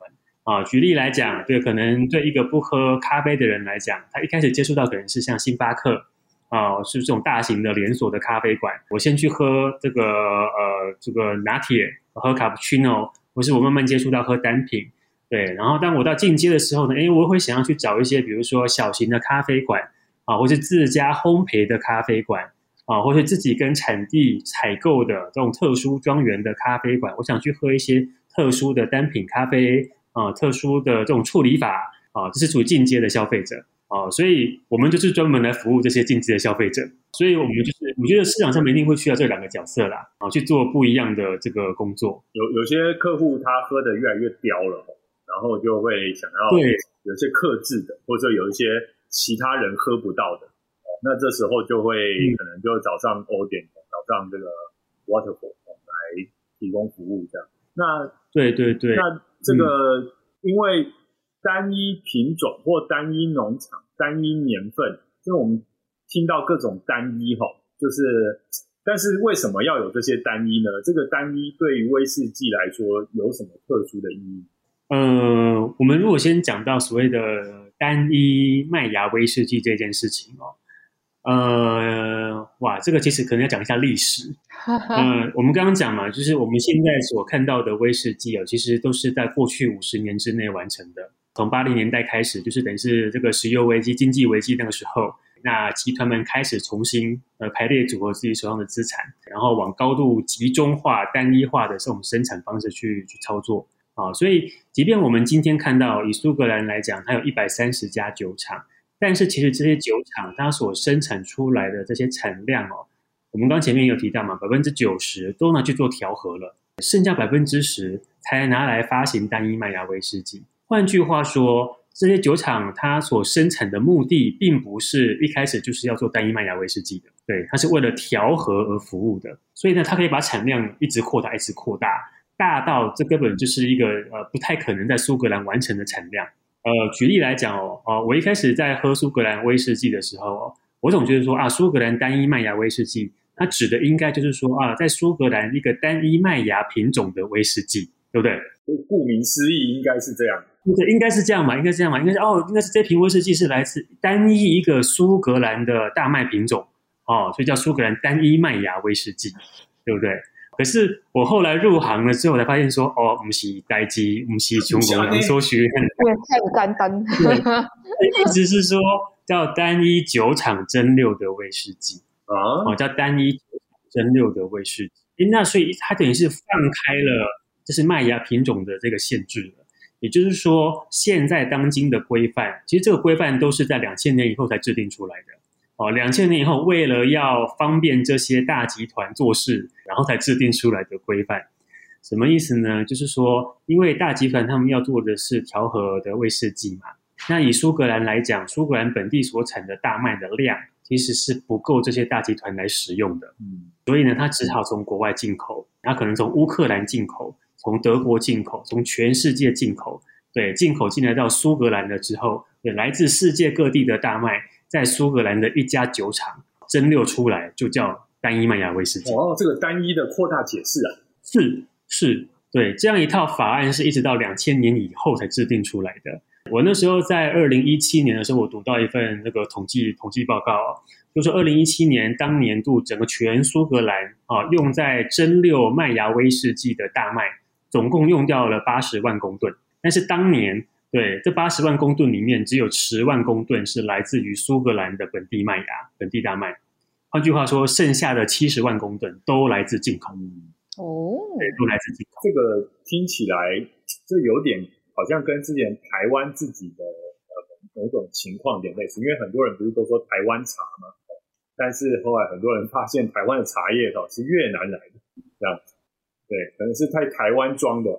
啊，举例来讲，对，可能对一个不喝咖啡的人来讲，他一开始接触到可能是像星巴克，啊，是这种大型的连锁的咖啡馆。我先去喝这个呃这个拿铁，喝卡布奇诺，或是我慢慢接触到喝单品，对。然后当我到进阶的时候呢，诶，我会想要去找一些，比如说小型的咖啡馆，啊，或是自家烘焙的咖啡馆，啊，或是自己跟产地采购的这种特殊庄园的咖啡馆，我想去喝一些特殊的单品咖啡。啊，特殊的这种处理法啊，这是属于进阶的消费者啊，所以我们就是专门来服务这些进阶的消费者。所以我们就是，我觉得市场上面一定会需要这两个角色啦，啊，去做不一样的这个工作。有有些客户他喝的越来越刁了，然后就会想要对有些克制的，或者有一些其他人喝不到的，那这时候就会可能就早上 O 点，早上这个 waterfall 来提供服务这样。那对对对，那。这个因为单一品种或单一农场、单一年份，就是我们听到各种单一哈，就是，但是为什么要有这些单一呢？这个单一对于威士忌来说有什么特殊的意义？呃，我们如果先讲到所谓的单一麦芽威士忌这件事情哦。呃，哇，这个其实可能要讲一下历史。呃，我们刚刚讲嘛，就是我们现在所看到的威士忌哦，其实都是在过去五十年之内完成的。从八零年代开始，就是等于是这个石油危机、经济危机那个时候，那集团们开始重新呃排列组合自己手上的资产，然后往高度集中化、单一化的这种生产方式去去操作啊。所以，即便我们今天看到以苏格兰来讲，它有一百三十家酒厂。但是其实这些酒厂它所生产出来的这些产量哦，我们刚前面有提到嘛，百分之九十都拿去做调和了，剩下百分之十才拿来发行单一麦芽威士忌。换句话说，这些酒厂它所生产的目的，并不是一开始就是要做单一麦芽威士忌的，对，它是为了调和而服务的。所以呢，它可以把产量一直扩大，一直扩大，大到这根本就是一个呃不太可能在苏格兰完成的产量。呃，举例来讲哦，哦，我一开始在喝苏格兰威士忌的时候哦，我总觉得说啊，苏格兰单一麦芽威士忌，它指的应该就是说啊，在苏格兰一个单一麦芽品种的威士忌，对不对？顾名思义，应该是这样。对，应该是这样嘛，应该是这样嘛，应该是哦，应该是这瓶威士忌是来自单一一个苏格兰的大麦品种哦，所以叫苏格兰单一麦芽威士忌，对不对？可是我后来入行了之后，才发现说，哦，我们是代志，不是中国人所学，因为太不简单。意思是说，叫单一酒厂蒸馏的威士忌啊，哦，叫单一酒厂蒸馏的威士忌。诶，那所以它等于是放开了，就是麦芽品种的这个限制了。也就是说，现在当今的规范，其实这个规范都是在两千年以后才制定出来的。哦，两千年以后，为了要方便这些大集团做事，然后才制定出来的规范。什么意思呢？就是说，因为大集团他们要做的是调和的威士忌嘛，那以苏格兰来讲，苏格兰本地所产的大麦的量其实是不够这些大集团来使用的，嗯，所以呢，他只好从国外进口，他可能从乌克兰进口，从德国进口，从全世界进口，对，进口进来到苏格兰了之后，对，来自世界各地的大麦，在苏格兰的一家酒厂蒸馏出来，就叫单一麦芽威士忌。哦，这个单一的扩大解释啊，是。是对，这样一套法案是一直到两千年以后才制定出来的。我那时候在二零一七年的时候，我读到一份那个统计统计报告，就是二零一七年当年度整个全苏格兰啊，用在蒸馏麦芽威士忌的大麦，总共用掉了八十万公吨。但是当年对这八十万公吨里面，只有十万公吨是来自于苏格兰的本地麦芽、本地大麦。换句话说，剩下的七十万公吨都来自进口。哦，对，都来自进口。这个听起来，这有点好像跟之前台湾自己的呃某种情况有点类似，因为很多人不是都说台湾茶吗？但是后来很多人发现台湾的茶叶哦是越南来的，这样子，对，可能是在台湾装的，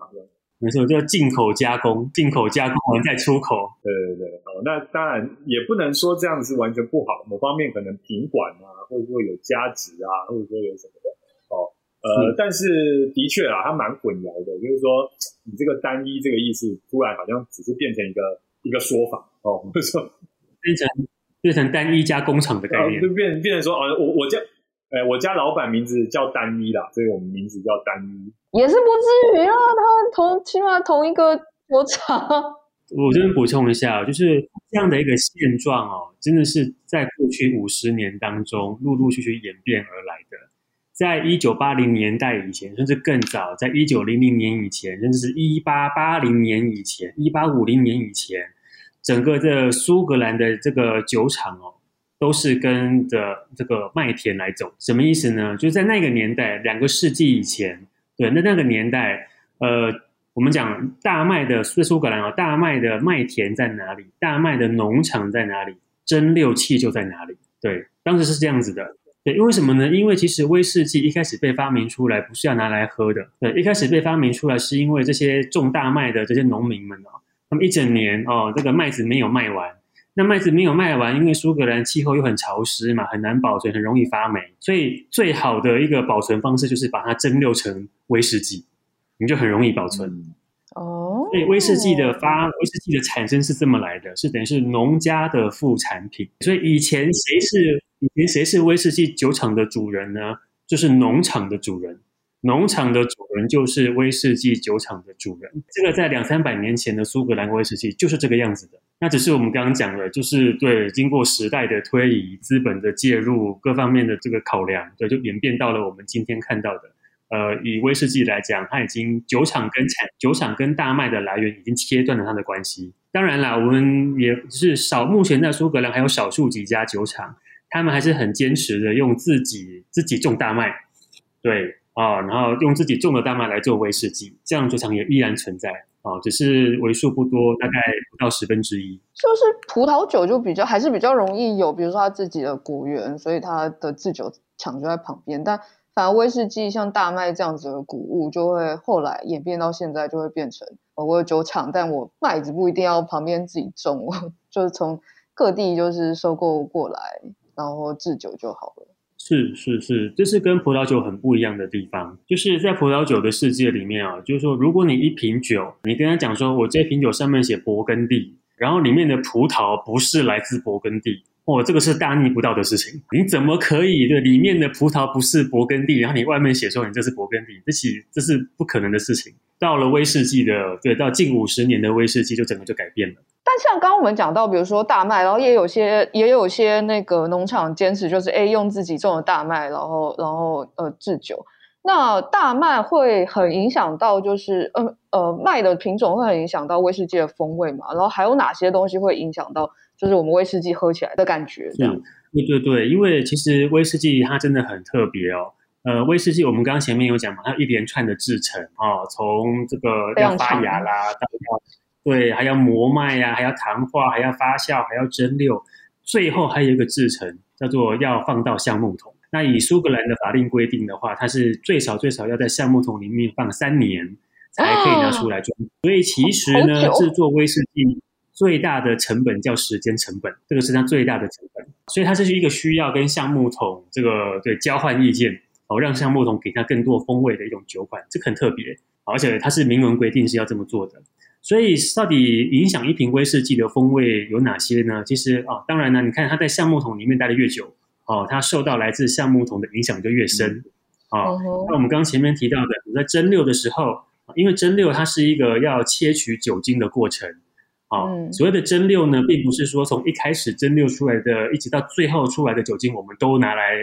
没错，叫进口加工，进口加工完再出口。对对对，哦，那当然也不能说这样子是完全不好，某方面可能品管啊，或者说有价值啊，或者说有什么的，哦。呃，但是的确啊，它蛮混淆的。就是说，你这个单一这个意思，突然好像只是变成一个一个说法哦，不是说 变成变成单一加工厂的概念，就变变成说，哦，我我家，哎，我家老板名字叫单一啦，所以我们名字叫单一，也是不至于啊。他们同起码同一个酒厂。我这边补充一下，就是这样的一个现状哦，真的是在过去五十年当中陆陆续续演变而来的。在一九八零年代以前，甚至更早，在一九零零年以前，甚至是一八八零年以前、一八五零年以前，整个这苏格兰的这个酒厂哦，都是跟着这个麦田来走。什么意思呢？就是在那个年代，两个世纪以前，对，那那个年代，呃，我们讲大麦的在苏格兰啊，大麦的麦田在哪里？大麦的农场在哪里？蒸馏器就在哪里？对，当时是这样子的。对，因为什么呢？因为其实威士忌一开始被发明出来不是要拿来喝的。对，一开始被发明出来是因为这些种大麦的这些农民们啊，他们一整年哦，这个麦子没有卖完。那麦子没有卖完，因为苏格兰气候又很潮湿嘛，很难保存，很容易发霉。所以最好的一个保存方式就是把它蒸馏成威士忌，你就很容易保存。哦，所以威士忌的发，威士忌的产生是这么来的，是等于是农家的副产品。所以以前谁是？以前谁是威士忌酒厂的主人呢？就是农场的主人，农场的主人就是威士忌酒厂的主人。这个在两三百年前的苏格兰威士忌就是这个样子的。那只是我们刚刚讲的，就是对经过时代的推移、资本的介入、各方面的这个考量，对，就演变到了我们今天看到的。呃，以威士忌来讲，它已经酒厂跟产酒厂跟大麦的来源已经切断了它的关系。当然啦，我们也是少，目前在苏格兰还有少数几家酒厂。他们还是很坚持的，用自己自己种大麦，对啊、然后用自己种的大麦来做威士忌，这样酒厂也依然存在啊、只是为数不多，大概不到十分之一。就是葡萄酒就比较还是比较容易有，比如说他自己的果园，所以他的制酒厂就在旁边。但反而威士忌像大麦这样子的谷物，就会后来演变到现在，就会变成我有酒厂，但我麦子不一定要旁边自己种，就是从各地就是收购过来。然后制酒就好了。是是是，这是跟葡萄酒很不一样的地方。就是在葡萄酒的世界里面啊，就是说，如果你一瓶酒，你跟他讲说，我这瓶酒上面写勃艮第，然后里面的葡萄不是来自勃艮第，哦，这个是大逆不道的事情。你怎么可以的？里面的葡萄不是勃艮第，然后你外面写说你这是勃艮第，这是这是不可能的事情。到了威士忌的，对，到近五十年的威士忌就整个就改变了。但像刚刚我们讲到，比如说大麦，然后也有些也有些那个农场坚持就是，哎，用自己种的大麦，然后然后呃制酒。那大麦会很影响到，就是呃呃麦的品种会很影响到威士忌的风味嘛？然后还有哪些东西会影响到，就是我们威士忌喝起来的感觉？这样。对对对，因为其实威士忌它真的很特别哦。呃，威士忌我们刚刚前面有讲嘛，它一连串的制成啊，从这个要发芽啦，到要对，还要磨麦呀、啊，还要糖化，还要发酵，还要蒸馏，最后还有一个制成叫做要放到橡木桶。那以苏格兰的法令规定的话，它是最少最少要在橡木桶里面放三年才可以拿出来装。哦、所以其实呢，制作威士忌最大的成本叫时间成本，这个是它最大的成本。所以它这是一个需要跟橡木桶这个对交换意见，哦，让橡木桶给它更多风味的一种酒款，这个很特别，而且它是明文规定是要这么做的。所以到底影响一瓶威士忌的风味有哪些呢？其实啊、哦，当然呢，你看它在橡木桶里面待的越久。哦，它受到来自橡木桶的影响就越深，啊、哦，那我们刚刚前面提到的，你在蒸馏的时候，因为蒸馏它是一个要切取酒精的过程，啊、哦，嗯、所谓的蒸馏呢，并不是说从一开始蒸馏出来的，一直到最后出来的酒精，我们都拿来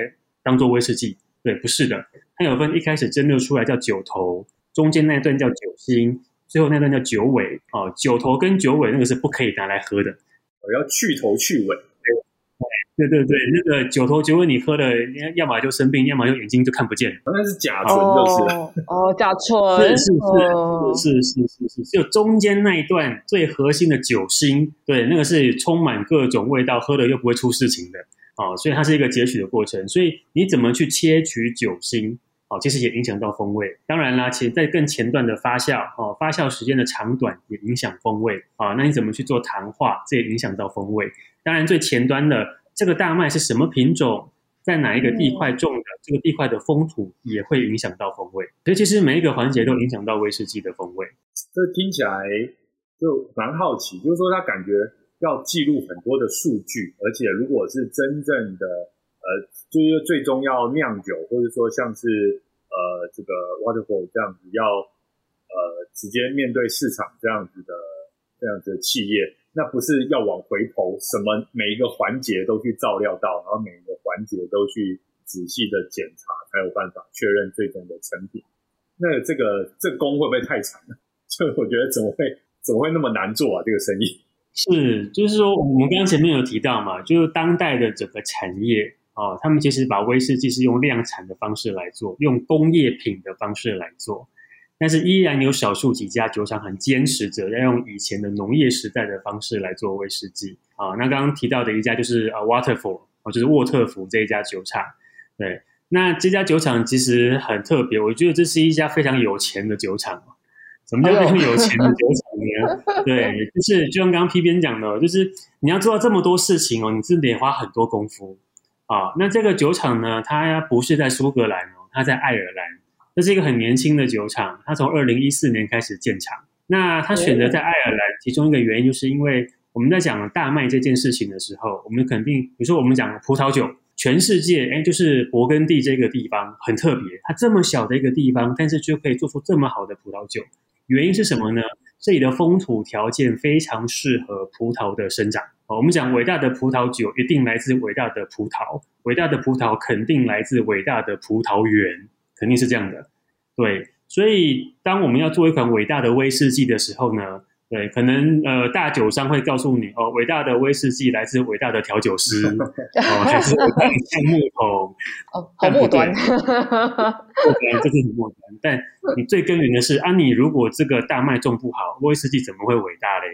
当做威士忌，对，不是的，它有分一开始蒸馏出来叫酒头，中间那段叫酒心，最后那段叫酒尾，哦，酒头跟酒尾那个是不可以拿来喝的，我要去头去尾。对对对，那个九头酒尾你喝的，要么就生病，要么就眼睛就看不见。那是甲醇，就是哦，甲醇是是是是是是是，就中间那一段最核心的酒心，对，那个是充满各种味道，喝了又不会出事情的哦，所以它是一个截取的过程。所以你怎么去切取酒心，哦，其实也影响到风味。当然啦，其实在更前段的发酵，哦，发酵时间的长短也影响风味啊。那你怎么去做糖化，这也影响到风味。当然最前端的。这个大麦是什么品种，在哪一个地块种的？嗯、这个地块的风土也会影响到风味，所以其实每一个环节都影响到威士忌的风味。这听起来就蛮好奇，就是说他感觉要记录很多的数据，而且如果是真正的呃，就是最终要酿酒，或者说像是呃这个 Waterford 这样子要呃直接面对市场这样子的这样子的企业。那不是要往回头，什么每一个环节都去照料到，然后每一个环节都去仔细的检查，才有办法确认最终的成品。那这个这工会不会太长了？就我觉得怎么会怎么会那么难做啊？这个生意 是，就是说我们刚刚前面有提到嘛，就是当代的整个产业哦，他们其实把威士忌是用量产的方式来做，用工业品的方式来做。但是依然有少数几家酒厂很坚持着要用以前的农业时代的方式来做威士忌啊。那刚刚提到的一家就是啊 Waterford 就是沃特福这一家酒厂。对，那这家酒厂其实很特别，我觉得这是一家非常有钱的酒厂。什么叫非常有钱的酒厂呢？对，就是就像刚刚 P 编讲的，就是你要做到这么多事情哦，你是得花很多功夫啊。那这个酒厂呢，它不是在苏格兰哦，它在爱尔兰。这是一个很年轻的酒厂，它从二零一四年开始建厂。那它选择在爱尔兰，其中一个原因就是因为我们在讲大麦这件事情的时候，我们肯定，比如说我们讲葡萄酒，全世界哎，就是勃艮第这个地方很特别，它这么小的一个地方，但是就可以做出这么好的葡萄酒。原因是什么呢？这里的风土条件非常适合葡萄的生长。我们讲伟大的葡萄酒一定来自伟大的葡萄，伟大的葡萄肯定来自伟大的葡萄园。肯定是这样的，对，所以当我们要做一款伟大的威士忌的时候呢，对，可能呃大酒商会告诉你哦，伟大的威士忌来自伟大的调酒师，哦，还是伟大的橡木桶，哦，很末端，对，这是很末端。但你最根源的是啊，你如果这个大麦种不好，威士忌怎么会伟大嘞？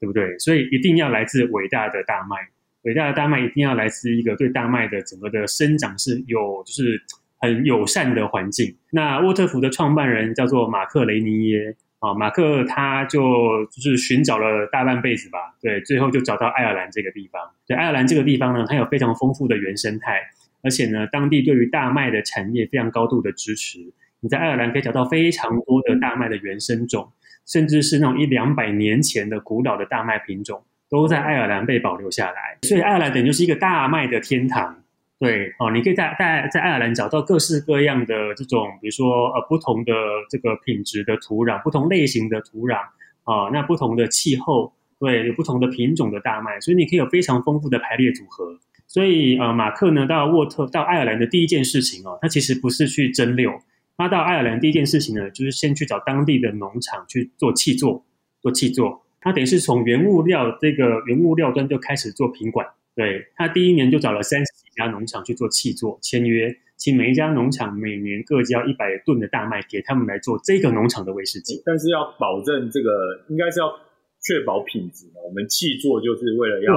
对不对？所以一定要来自伟大的大麦，伟大的大麦一定要来自一个对大麦的整个的生长是有就是。很友善的环境。那沃特福的创办人叫做马克雷尼耶啊，马克他就就是寻找了大半辈子吧，对，最后就找到爱尔兰这个地方。对，爱尔兰这个地方呢，它有非常丰富的原生态，而且呢，当地对于大麦的产业非常高度的支持。你在爱尔兰可以找到非常多的大麦的原生种，甚至是那种一两百年前的古老的大麦品种，都在爱尔兰被保留下来。所以爱尔兰等于就是一个大麦的天堂。对哦，你可以在在在爱尔兰找到各式各样的这种，比如说呃不同的这个品质的土壤，不同类型的土壤啊、那不同的气候，对，有不同的品种的大麦，所以你可以有非常丰富的排列组合。所以呃，马克呢到沃特到爱尔兰的第一件事情哦，他其实不是去蒸馏，他到爱尔兰第一件事情呢，就是先去找当地的农场去做气作，做气作。他等于是从原物料这个原物料端就开始做品管。对，他第一年就找了三十家农场去做契作签约，请每一家农场每年各交一百吨的大麦给他们来做这个农场的威士忌。但是要保证这个，应该是要确保品质嘛。我们契作就是为了要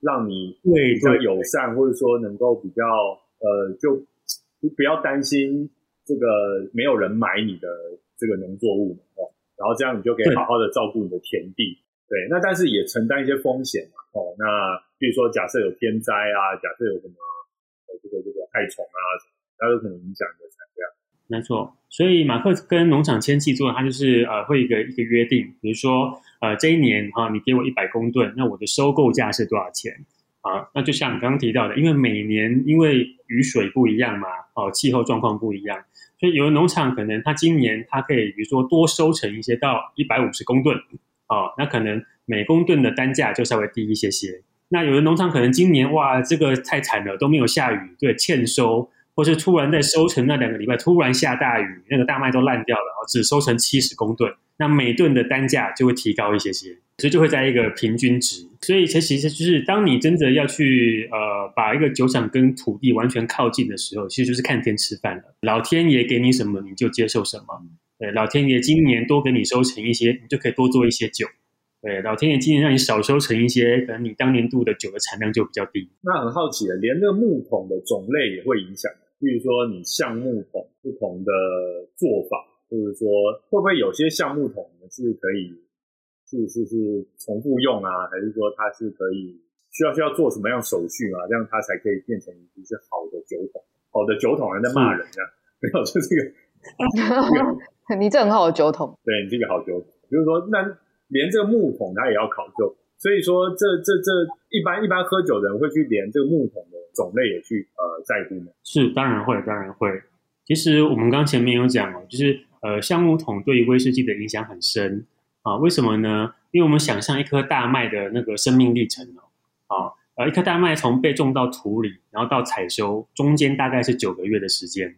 让你对比较友善，或者说能够比较呃，就不要担心这个没有人买你的这个农作物哦，然后这样你就可以好好的照顾你的田地。对，那但是也承担一些风险嘛哦。那比如说假设有天灾啊，假设有什么这个这个害虫啊，它都可能影响你的产量。没错，所以马克跟农场签契做，他就是呃会一个一个约定，比如说呃这一年哈、你给我一百公吨，那我的收购价是多少钱？啊，那就像你刚刚提到的，因为每年因为雨水不一样嘛，哦、气候状况不一样，所以有的农场可能他今年他可以比如说多收成一些到一百五十公吨，哦、那可能每公吨的单价就稍微低一些些。那有的农场可能今年哇这个太惨了，都没有下雨，对，欠收，或是突然在收成那两个礼拜突然下大雨，那个大麦都烂掉了，只收成七十公吨，那每吨的单价就会提高一些些。所以就会在一个平均值，所以其实就是当你真的要去呃把一个酒厂跟土地完全靠近的时候，其实就是看天吃饭了。老天爷给你什么，你就接受什么。对，老天爷今年多给你收成一些，你就可以多做一些酒。对，老天爷今年让你少收成一些，可能你当年度的酒的产量就比较低。那很好奇了，连那个木桶的种类也会影响，比如说你橡木桶不同的做法，或者说会不会有些橡木桶呢是可以。是是是重复用啊，还是说它是可以需要需要做什么样手续啊？这样它才可以变成一支好的酒桶。好的酒桶还在骂人呢、啊，没有，这是一个，你这很好的酒桶，对，你这个好酒桶。比如说，那连这个木桶它也要考究，所以说这这这一般一般喝酒的人会去连这个木桶的种类也去呃在乎吗？是，当然会，当然会。其实我们刚前面有讲哦，就是呃橡木桶对于威士忌的影响很深。啊，为什么呢？因为我们想象一颗大麦的那个生命历程哦，啊，呃，一颗大麦从被种到土里，然后到采收，中间大概是九个月的时间，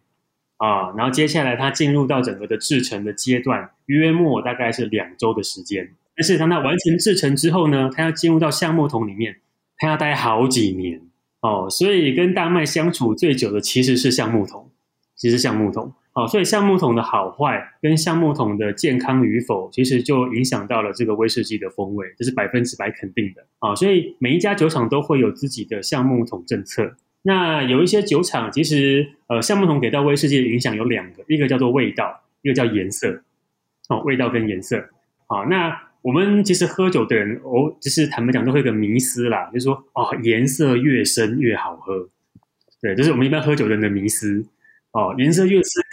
啊，然后接下来它进入到整个的制成的阶段，约莫大概是两周的时间。但是当它完成制程之后呢，它要进入到橡木桶里面，它要待好几年哦，所以跟大麦相处最久的其实是橡木桶，其实橡木桶。哦，所以橡木桶的好坏跟橡木桶的健康与否，其实就影响到了这个威士忌的风味，这是百分之百肯定的。啊，所以每一家酒厂都会有自己的橡木桶政策。那有一些酒厂，其实呃，橡木桶给到威士忌的影响有两个，一个叫做味道，一个叫颜色。哦，味道跟颜色。好，那我们其实喝酒的人，哦，就是坦白讲，都会有个迷思啦，就是说，哦，颜色越深越好喝。对，这是我们一般喝酒人的迷思。哦，颜色越深。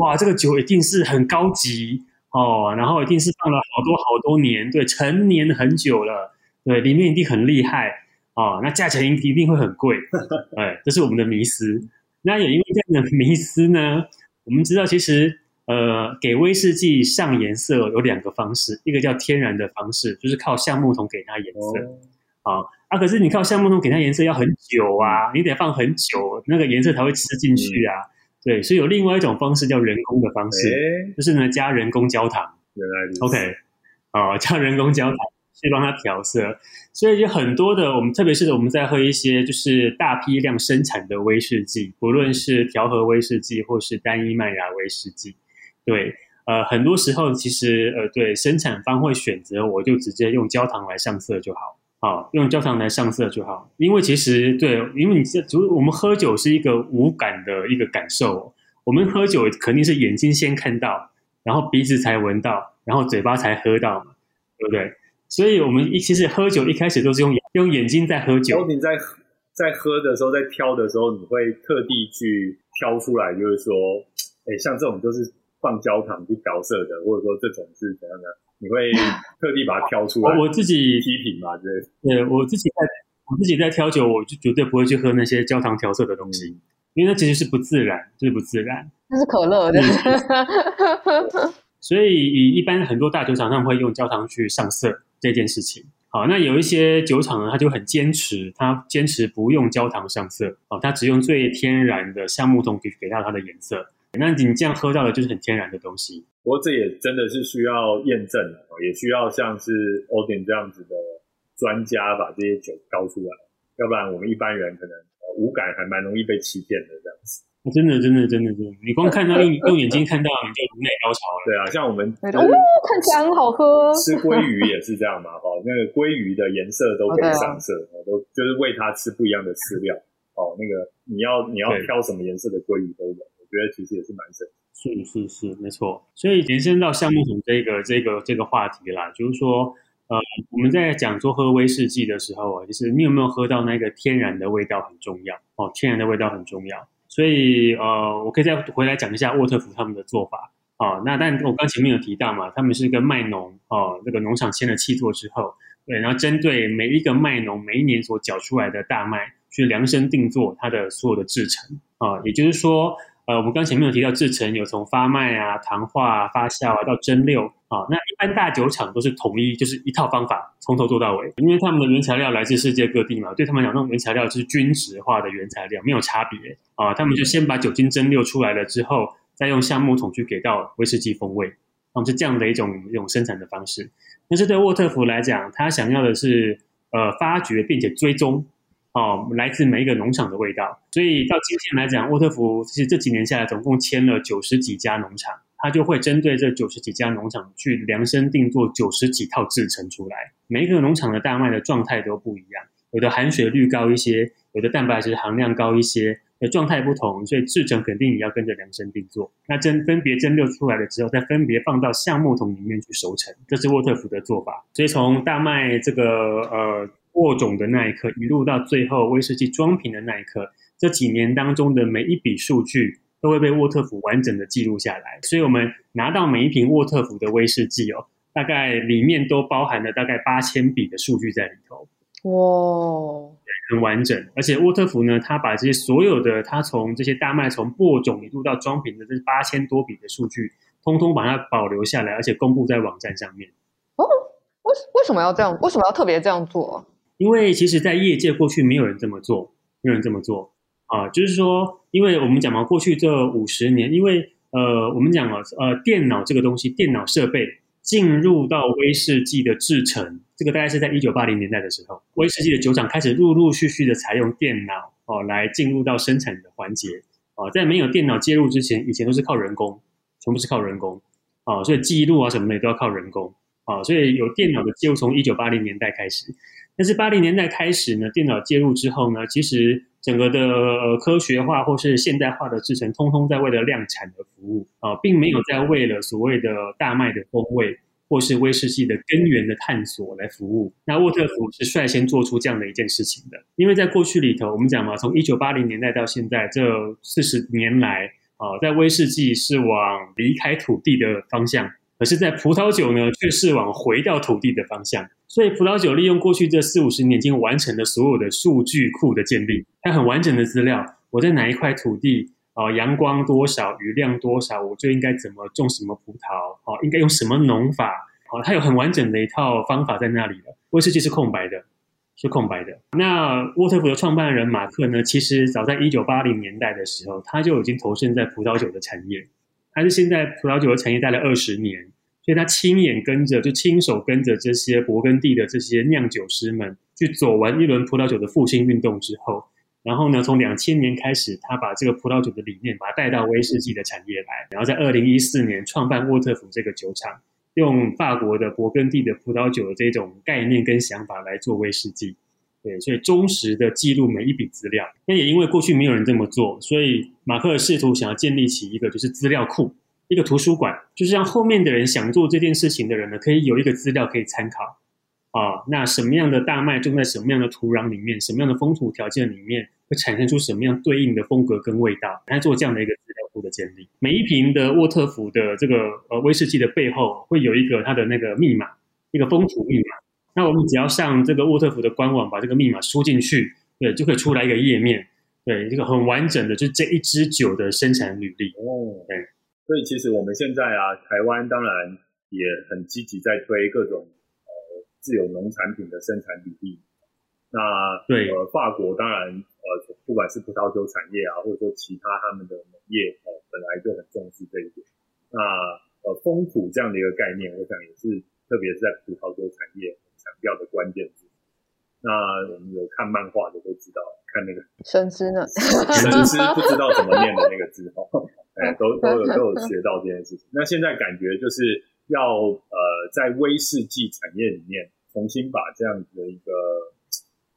哇，这个酒一定是很高级哦，然后一定是放了好多好多年，对，陈年很久了，对，里面一定很厉害哦，那价钱一定会很贵，哎，这是我们的迷思。那也因为这样的迷思呢，我们知道其实呃，给威士忌上颜色有两个方式，一个叫天然的方式，就是靠橡木桶给它颜色，哦、啊，可是你靠橡木桶给它颜色要很久啊，你得放很久，那个颜色才会吃进去啊。嗯对，所以有另外一种方式叫人工的方式，欸、就是呢加人工焦糖。原来如此。OK，啊、哦，加人工焦糖去帮它调色，所以有很多的我们，特别是我们在喝一些就是大批量生产的威士忌，不论是调和威士忌或是单一麦芽威士忌，对，呃，很多时候其实呃，对生产方会选择我就直接用焦糖来上色就好。啊，用焦糖来上色就好，因为其实对，因为你这，主我们喝酒是一个无感的一个感受，我们喝酒肯定是眼睛先看到，然后鼻子才闻到，然后嘴巴才喝到嘛，对不对？所以我们一其实喝酒一开始都是用用眼睛在喝酒。你在在喝的时候，在挑的时候，你会特地去挑出来，就是说，哎，像这种就是放焦糖去调色的，或者说这种是怎样的？你会特地把它挑出来？我自己批评嘛，对。对，我自己在，我自己在挑酒，我就绝对不会去喝那些焦糖调色的东西，因为那其实是不自然，就是不自然。那是可乐的。所以，以一般很多大酒厂，他们会用焦糖去上色这件事情。好，那有一些酒厂呢，他就很坚持，他坚持不用焦糖上色，哦，他只用最天然的橡木桶给给到它的颜色。那你这样喝到的就是很天然的东西。不过这也真的是需要验证的，也需要像是 Odin 这样子的专家把这些酒搞出来，要不然我们一般人可能无感还蛮容易被欺骗的这样子。真的，真的，真的，真的，你光看到用 用眼睛看到你就颅内高潮了。对啊，像我们哦，看起来很好喝。吃鲑鱼也是这样嘛，哈，那个鲑鱼的颜色都可以上色，哦都就是喂它吃不一样的饲料。哦，那个你要你要挑什么颜色的鲑鱼都有，我觉得其实也是蛮神。是是是，没错。所以延伸到橡木桶这个这个这个话题啦，就是说，呃，我们在讲说喝威士忌的时候啊，就是你有没有喝到那个天然的味道很重要哦，天然的味道很重要。所以呃，我可以再回来讲一下沃特福他们的做法啊、哦。那但我刚前面有提到嘛，他们是跟麦农哦那个农场签了契作之后，对，然后针对每一个麦农每一年所缴出来的大麦去量身定做它的所有的制成啊、也就是说。呃，我们刚前面有提到制程，有从发麦啊、糖化、啊、发酵啊到蒸馏啊，那一般大酒厂都是统一，就是一套方法从头做到尾，因为他们的原材料来自世界各地嘛，对他们讲，那种原材料就是均质化的原材料，没有差别啊。他们就先把酒精蒸馏出来了之后，再用橡木桶去给到威士忌风味，那么是这样的一种一种生产的方式。但是对沃特福来讲，他想要的是呃发掘并且追踪。哦，来自每一个农场的味道，所以到今天来讲，沃特福其实这几年下来，总共签了九十几家农场，他就会针对这九十几家农场去量身定做九十几套制程出来。每一个农场的大麦的状态都不一样，有的含水率高一些，有的蛋白质含量高一些，的状态不同，所以制程肯定也要跟着量身定做。那蒸分别蒸馏出来了之后，再分别放到橡木桶里面去熟成，这是沃特福的做法。所以从大麦这个呃。播种的那一刻，一路到最后威士忌装瓶的那一刻，这几年当中的每一笔数据都会被沃特福完整的记录下来。所以，我们拿到每一瓶沃特福的威士忌哦，大概里面都包含了大概八千笔的数据在里头。哇，很完整。而且沃特福呢，他把这些所有的他从这些大麦从播种一路到装瓶的这八千多笔的数据，通通把它保留下来，而且公布在网站上面。哦，为为什么要这样？为什么要特别这样做？因为其实，在业界过去没有人这么做，没有人这么做。啊，就是说，因为我们讲嘛，过去这五十年，因为呃，我们讲啊，呃，电脑这个东西，电脑设备进入到威士忌的制程，这个大概是在一九八零年代的时候，威士忌的酒厂开始陆陆续续的采用电脑哦，来进入到生产的环节。啊，在没有电脑介入之前，以前都是靠人工，全部是靠人工。啊，所以记录啊什么的都要靠人工。啊，所以有电脑的介入从一九八零年代开始。但是八零年代开始呢，电脑介入之后呢，其实整个的呃科学化或是现代化的制程，通通在为了量产而服务啊，并没有在为了所谓的大麦的风味或是威士忌的根源的探索来服务。那沃特福是率先做出这样的一件事情的，因为在过去里头，我们讲嘛，从一九八零年代到现在这四十年来啊，在威士忌是往离开土地的方向。可是，在葡萄酒呢，却是往回到土地的方向。所以，葡萄酒利用过去这四五十年，已经完成了所有的数据库的建立，它很完整的资料。我在哪一块土地啊？阳光多少，雨量多少，我就应该怎么种什么葡萄？哦，应该用什么农法？哦，它有很完整的一套方法在那里了。威士忌是空白的，是空白的。那沃特福的创办人马克呢？其实早在一九八零年代的时候，他就已经投身在葡萄酒的产业。他是现在葡萄酒的产业待了二十年，所以他亲眼跟着，就亲手跟着这些勃艮第的这些酿酒师们去走完一轮葡萄酒的复兴运动之后，然后呢，从两千年开始，他把这个葡萄酒的理念把它带到威士忌的产业来，然后在二零一四年创办沃特福这个酒厂，用法国的勃艮第的葡萄酒的这种概念跟想法来做威士忌。对，所以忠实的记录每一笔资料。那也因为过去没有人这么做，所以马克尔试图想要建立起一个就是资料库，一个图书馆，就是让后面的人想做这件事情的人呢，可以有一个资料可以参考。啊，那什么样的大麦种在什么样的土壤里面，什么样的风土条件里面，会产生出什么样对应的风格跟味道，来做这样的一个资料库的建立。每一瓶的沃特福的这个呃威士忌的背后，会有一个它的那个密码，一个风土密码。那我们只要上这个沃特福的官网，把这个密码输进去，对，就可以出来一个页面，对，这个很完整的，就是这一支酒的生产履历。哦，对，所以其实我们现在啊，台湾当然也很积极在推各种呃自有农产品的生产比例。那对，呃，法国当然呃，不管是葡萄酒产业啊，或者说其他他们的农业，呃，本来就很重视这一点。那呃，风土这样的一个概念，我想也是特别是在葡萄酒产业。强调的关键字，那我们有看漫画的都知道，看那个生之呢，神之不知道怎么念的那个字哈，哎，都都有都有 学到这件事情。那现在感觉就是要呃，在威士忌产业里面重新把这样子的一个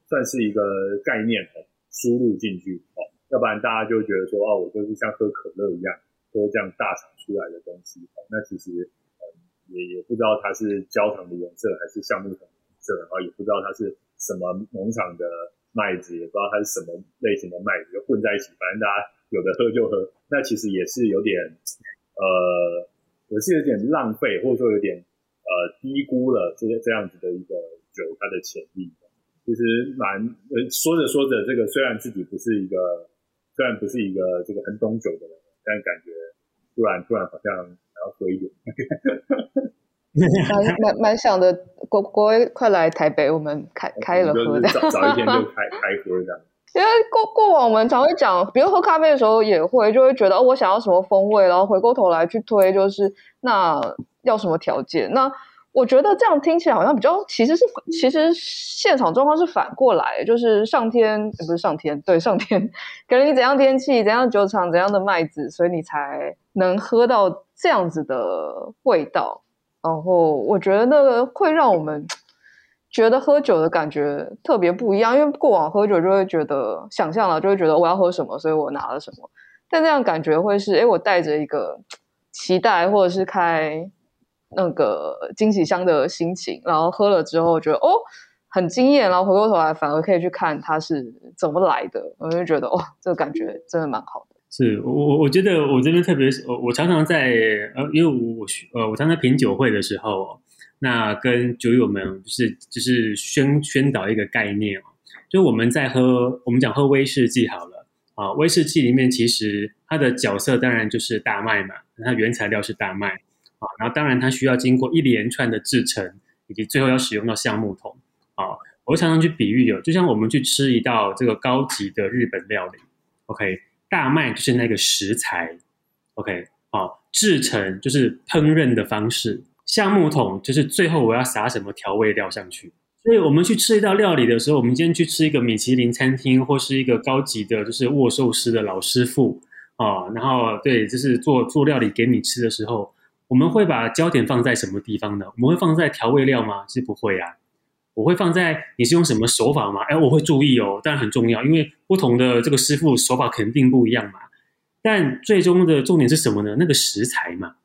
算是一个概念输入进去哦，要不然大家就觉得说哦，我就是像喝可乐一样喝这样大厂出来的东西哦，那其实呃也也不知道它是焦糖的颜色还是橡木桶的颜色，然后也不知道它是什么农场的麦子，也不知道它是什么类型的麦子，就混在一起，反正大家有的喝就喝，那其实也是有点呃，也是有点浪费，或者说有点呃低估了这些这样子的一个酒它的潜力。其实蛮呃，说着说着，这个虽然自己不是一个，虽然不是一个这个很懂酒的人，但感觉突然突然好像还要喝一点，蛮蛮蛮想的。国国威快来台北，我们开 开了喝的，早早一天就开 开喝这样。因为过过往我们常会讲，比如喝咖啡的时候也会就会觉得哦，我想要什么风味，然后回过头来去推，就是那要什么条件那。我觉得这样听起来好像比较，其实是其实现场状况是反过来，就是上天不是上天，对上天给了你怎样天气、怎样酒厂、怎样的麦子，所以你才能喝到这样子的味道。然后我觉得那个会让我们觉得喝酒的感觉特别不一样，因为过往喝酒就会觉得想象了，就会觉得我要喝什么，所以我拿了什么。但这样感觉会是，哎，我带着一个期待，或者是开。那个惊喜箱的心情，然后喝了之后觉得哦很惊艳，然后回过头来反而可以去看它是怎么来的，我就觉得哦这个感觉真的蛮好的。是我我我觉得我这边特别我我常常在呃因为我呃我常常品酒会的时候，那跟酒友们就是就是宣宣导一个概念哦，就我们在喝我们讲喝威士忌好了啊，威士忌里面其实它的角色当然就是大麦嘛，它原材料是大麦。啊，然后当然它需要经过一连串的制成，以及最后要使用到橡木桶。啊，我常常去比喻有，就像我们去吃一道这个高级的日本料理，OK，大麦就是那个食材，OK，啊，制成就是烹饪的方式，橡木桶就是最后我要撒什么调味料上去。所以我们去吃一道料理的时候，我们今天去吃一个米其林餐厅或是一个高级的，就是握寿司的老师傅啊，然后对，就是做做料理给你吃的时候。我们会把焦点放在什么地方呢？我们会放在调味料吗？是不会啊。我会放在你是用什么手法吗？哎，我会注意哦，当然很重要，因为不同的这个师傅手法肯定不一样嘛。但最终的重点是什么呢？那个食材嘛，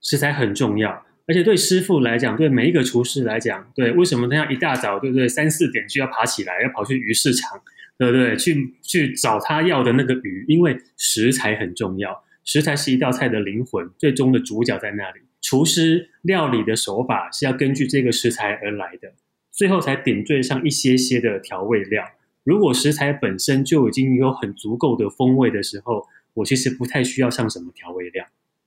食材很重要，而且对师傅来讲，对每一个厨师来讲，对，为什么他要一大早，对不对？三四点就要爬起来，要跑去鱼市场，对不对？去去找他要的那个鱼，因为食材很重要。食材是一道菜的灵魂，最终的主角在那里。厨师料理的手法是要根据这个食材而来的，最后才点缀上一些些的调味料。如果食材本身就已经有很足够的风味的时候，我其实不太需要上什么调味料。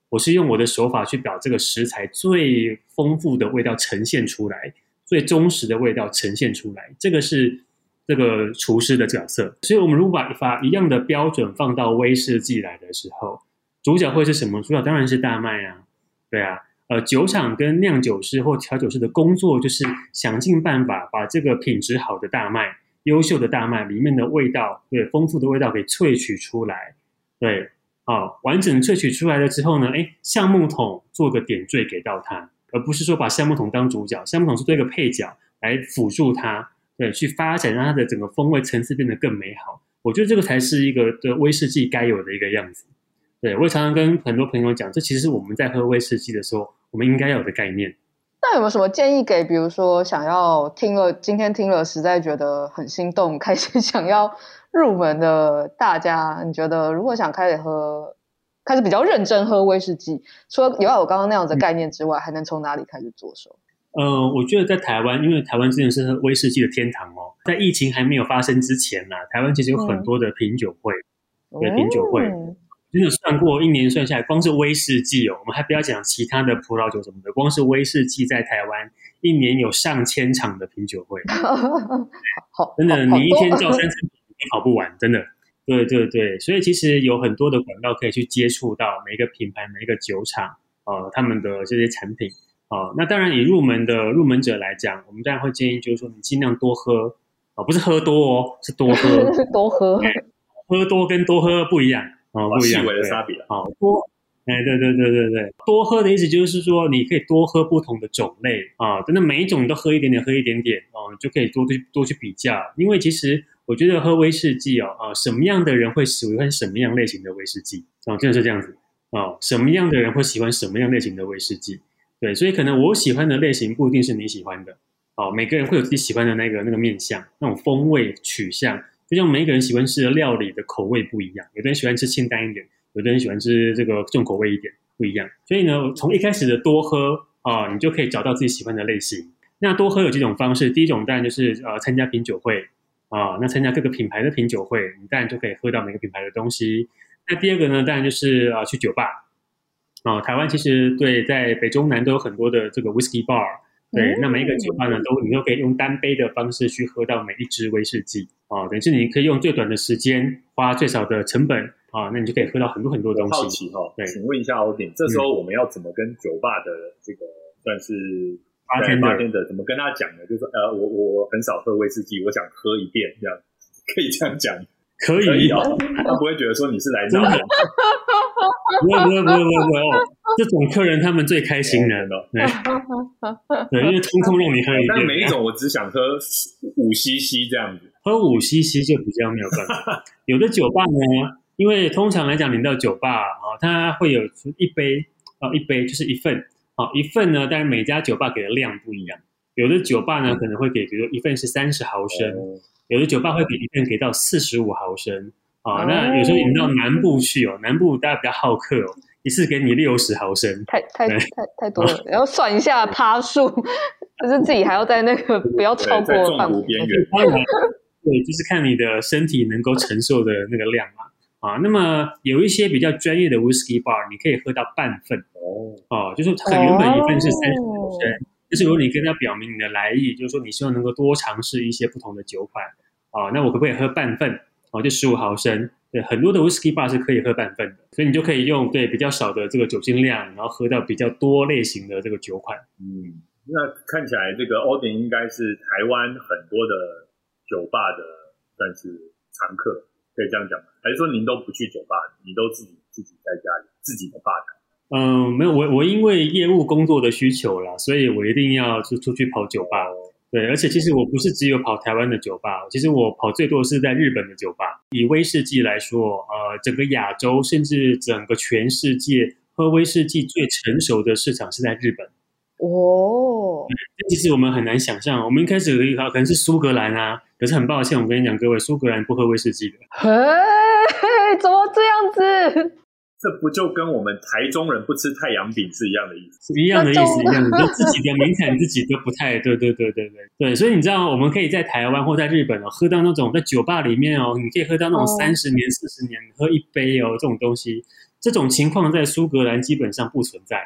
我是用我的手法去把这个食材最丰富的味道呈现出来，最忠实的味道呈现出来。这个是这个厨师的角色。所以，我们如果把把一样的标准放到威士忌来的时候，主角会是什么？主角当然是大麦啊，对啊，呃，酒厂跟酿酒师或调酒师的工作就是想尽办法把这个品质好的大麦、优秀的大麦里面的味道，对，丰富的味道给萃取出来，对，啊，完整萃取出来了之后呢，哎，橡木桶做个点缀给到它，而不是说把橡木桶当主角，橡木桶是做一个配角来辅助它，对，去发展让它的整个风味层次变得更美好。我觉得这个才是一个的威士忌该有的一个样子。对，我也常常跟很多朋友讲，这其实是我们在喝威士忌的时候，我们应该有的概念。那有没有什么建议给，比如说想要听了今天听了，实在觉得很心动，开始想要入门的大家？你觉得如果想开始喝，开始比较认真喝威士忌，除了有我刚刚那样子的概念之外，嗯、还能从哪里开始着手？呃，我觉得在台湾，因为台湾真的是威士忌的天堂哦。在疫情还没有发生之前呢、啊，台湾其实有很多的品酒会，嗯、对品酒会。嗯真的算过一年算下来，光是威士忌哦，我们还不要讲其他的葡萄酒什么的，光是威士忌在台湾一年有上千场的品酒会，好，真的，你一天叫三次你跑不完，真的，对对对，所以其实有很多的管道可以去接触到每一个品牌、每一个酒厂，呃，他们的这些产品，哦、呃，那当然以入门的入门者来讲，我们当然会建议就是说你尽量多喝，哦、呃，不是喝多哦，是多喝，多喝，喝多跟多喝不一样。哦，不一样的差别。好多，哎，对对对对对，多喝的意思就是说，你可以多喝不同的种类啊，真的每一种你都喝一点点，喝一点点哦，就可以多去多去比较。因为其实我觉得喝威士忌哦，啊，什么样的人会喜欢什么样类型的威士忌？哦，真的是这样子哦，什么样的人会喜欢什么样类型的威士忌？对，所以可能我喜欢的类型不一定是你喜欢的。哦，每个人会有自己喜欢的那个那个面相，那种风味取向，就像每一个人喜欢吃的料理的口味不一样，有的人喜欢吃清淡一点，有的人喜欢吃这个重口味一点，不一样。所以呢，从一开始的多喝啊，哦，你就可以找到自己喜欢的类型。那多喝有几种方式，第一种当然就是呃参加品酒会。啊、哦，那参加各个品牌的品酒会，你当然就可以喝到每个品牌的东西。那第二个呢，当然就是啊，去酒吧。哦，台湾其实对，在北中南都有很多的这个 whisky bar。对，嗯、那每一个酒吧呢，都你都可以用单杯的方式去喝到每一支威士忌。啊，等于是你可以用最短的时间，花最少的成本啊，那你就可以喝到很多很多东西。好奇哈，对，请问一下欧鼎，这时候我们要怎么跟酒吧的这个算是？八天八天的怎么跟他讲呢？就是呃，我我很少喝威士忌，我想喝一遍，这样 可以这样讲，可以，啊哦。他不会觉得说你是来闹的，不会不会不会不会哦。这种客人他们最开心的对，因为通通让你喝一遍。但每一种我只想喝五 CC 这样子，喝五 CC 就比较没有办法。有的酒吧呢，因为通常来讲，你到酒吧啊，它会有一杯啊，一杯就是一份。好，一份呢，但是每家酒吧给的量不一样。有的酒吧呢可能会给，比如说一份是三十毫升，嗯、有的酒吧会给一份给到四十五毫升。啊、嗯，那有时候你们到南部去哦，南部大家比较好客哦，一次给你六十毫升，太太太太多了，然后算一下趴数，就是自己还要在那个不要超过中途边缘。对，就是看你的身体能够承受的那个量嘛。啊，那么有一些比较专业的 whisky bar，你可以喝到半份哦。哦，就是它原本一份是三十毫升，但是如果你跟他表明你的来意，就是说你希望能够多尝试一些不同的酒款，啊，那我可不可以喝半份？哦，就十五毫升。对，很多的 whisky bar 是可以喝半份的，所以你就可以用对比较少的这个酒精量，然后喝到比较多类型的这个酒款。嗯，那看起来这个 o d i n 应该是台湾很多的酒吧的算是常客。可以这样讲吗？还是说您都不去酒吧，你都自己自己在家里自己的吧台？嗯，没有，我我因为业务工作的需求啦，所以我一定要出出去跑酒吧。哦、对，而且其实我不是只有跑台湾的酒吧，其实我跑最多是在日本的酒吧。以威士忌来说，呃，整个亚洲甚至整个全世界喝威士忌最成熟的市场是在日本。哦，其实我们很难想象，我们一开始可能是苏格兰啊，可是很抱歉，我跟你讲，各位，苏格兰不喝威士忌的。嘿，怎么这样子？这不就跟我们台中人不吃太阳饼是一样的意思？是一样的意思，一样的，就自己的名产自己都不太对，对，对，对，对，对。所以你知道，我们可以在台湾或在日本哦，喝到那种在酒吧里面哦，你可以喝到那种三十年、四十年喝一杯哦，这种东西，这种情况在苏格兰基本上不存在。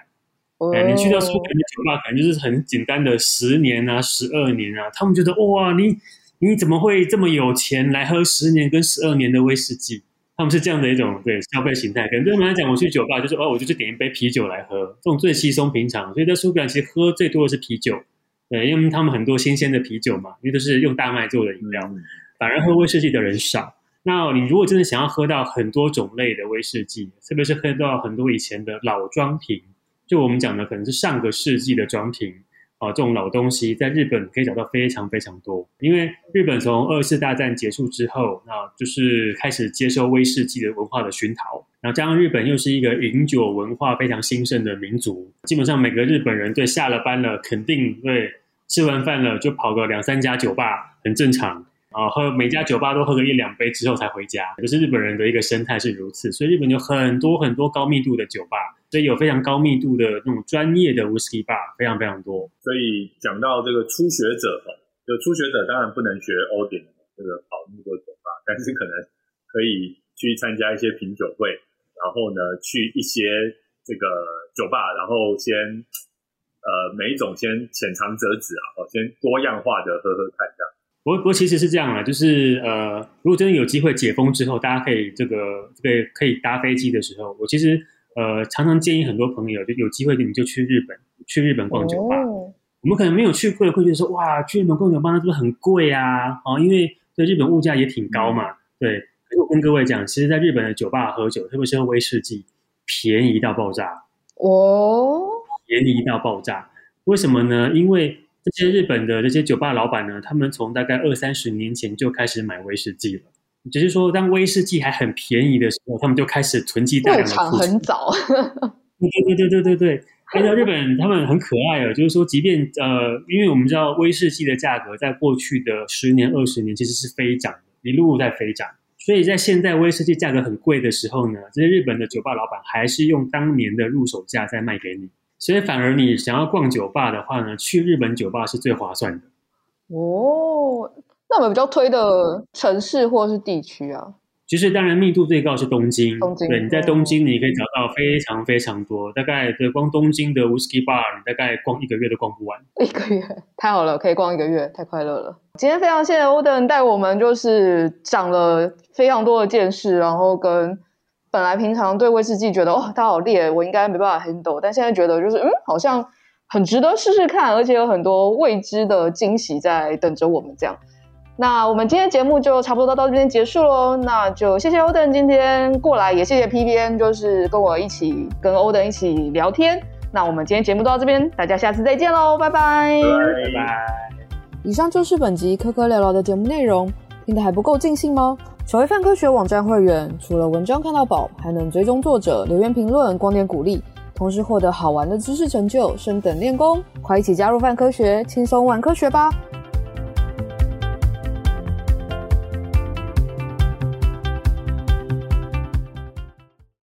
哎，你去到苏格兰的酒吧，可能就是很简单的十年啊、十二年啊，他们觉得哇，你你怎么会这么有钱来喝十年跟十二年的威士忌？他们是这样的一种对消费形态。可能对他们来讲，我去酒吧就是哦，我就去点一杯啤酒来喝，这种最稀松平常。所以在苏格兰其实喝最多的是啤酒，对，因为他们很多新鲜的啤酒嘛，因为都是用大麦做的饮料，反而喝威士忌的人少。那你如果真的想要喝到很多种类的威士忌，特别是喝到很多以前的老装瓶。就我们讲的，可能是上个世纪的装瓶啊，这种老东西，在日本可以找到非常非常多。因为日本从二次大战结束之后，那就是开始接受威士忌的文化的熏陶。然后加上日本又是一个饮酒文化非常兴盛的民族，基本上每个日本人对下了班了，肯定会吃完饭了就跑个两三家酒吧，很正常。啊，喝每家酒吧都喝个一两杯之后才回家，就是日本人的一个生态是如此，所以日本有很多很多高密度的酒吧，所以有非常高密度的那种专业的 whisky bar，非常非常多。所以讲到这个初学者哈，就初学者当然不能学欧鼎这个跑那么多酒吧，但是可能可以去参加一些品酒会，然后呢去一些这个酒吧，然后先呃每一种先浅尝辄止啊，先多样化的喝喝看这样。不过，不过其实是这样啊，就是呃，如果真的有机会解封之后，大家可以这个这个可以搭飞机的时候，我其实呃常常建议很多朋友，就有机会你们就去日本，去日本逛酒吧。哦、我们可能没有去过，会觉得说哇，去日本逛酒吧那是不是很贵啊？哦，因为在日本物价也挺高嘛。嗯、对，我跟各位讲，其实在日本的酒吧喝酒，特别是喝威士忌，便宜到爆炸。哦，便宜到爆炸。为什么呢？因为这些日本的这些酒吧老板呢，他们从大概二三十年前就开始买威士忌了。只是说，当威士忌还很便宜的时候，他们就开始囤积大量的库存。很早。对对对对对对对。按照日本他们很可爱啊，就是说，即便呃，因为我们知道威士忌的价格在过去的十年、二十年其实是飞涨的，一路在飞涨。所以在现在威士忌价格很贵的时候呢，这些日本的酒吧老板还是用当年的入手价在卖给你。所以反而你想要逛酒吧的话呢，去日本酒吧是最划算的。哦，那我们比较推的城市或是地区啊？其实当然密度最高是东京。东京，对，你在东京你可以找到非常非常多，大概对光东京的 whisky bar，你大概逛一个月都逛不完。一个月太好了，可以逛一个月，太快乐了。今天非常谢谢 Oden 带我们，就是长了非常多的见识，然后跟。本来平常对威士忌觉得哦，它好烈，我应该没办法 handle，但现在觉得就是嗯，好像很值得试试看，而且有很多未知的惊喜在等着我们这样。那我们今天节目就差不多到到这边结束喽，那就谢谢 Oden 今天过来，也谢谢 PBN，就是跟我一起跟 Oden 一起聊天。那我们今天节目到这边，大家下次再见喽，拜拜，拜拜。以上就是本集科科聊聊的节目内容，听得还不够尽兴吗？成为泛科学网站会员，除了文章看到饱，还能追踪作者、留言评论、光点鼓励，同时获得好玩的知识成就，升等练功。快一起加入泛科学，轻松玩科学吧！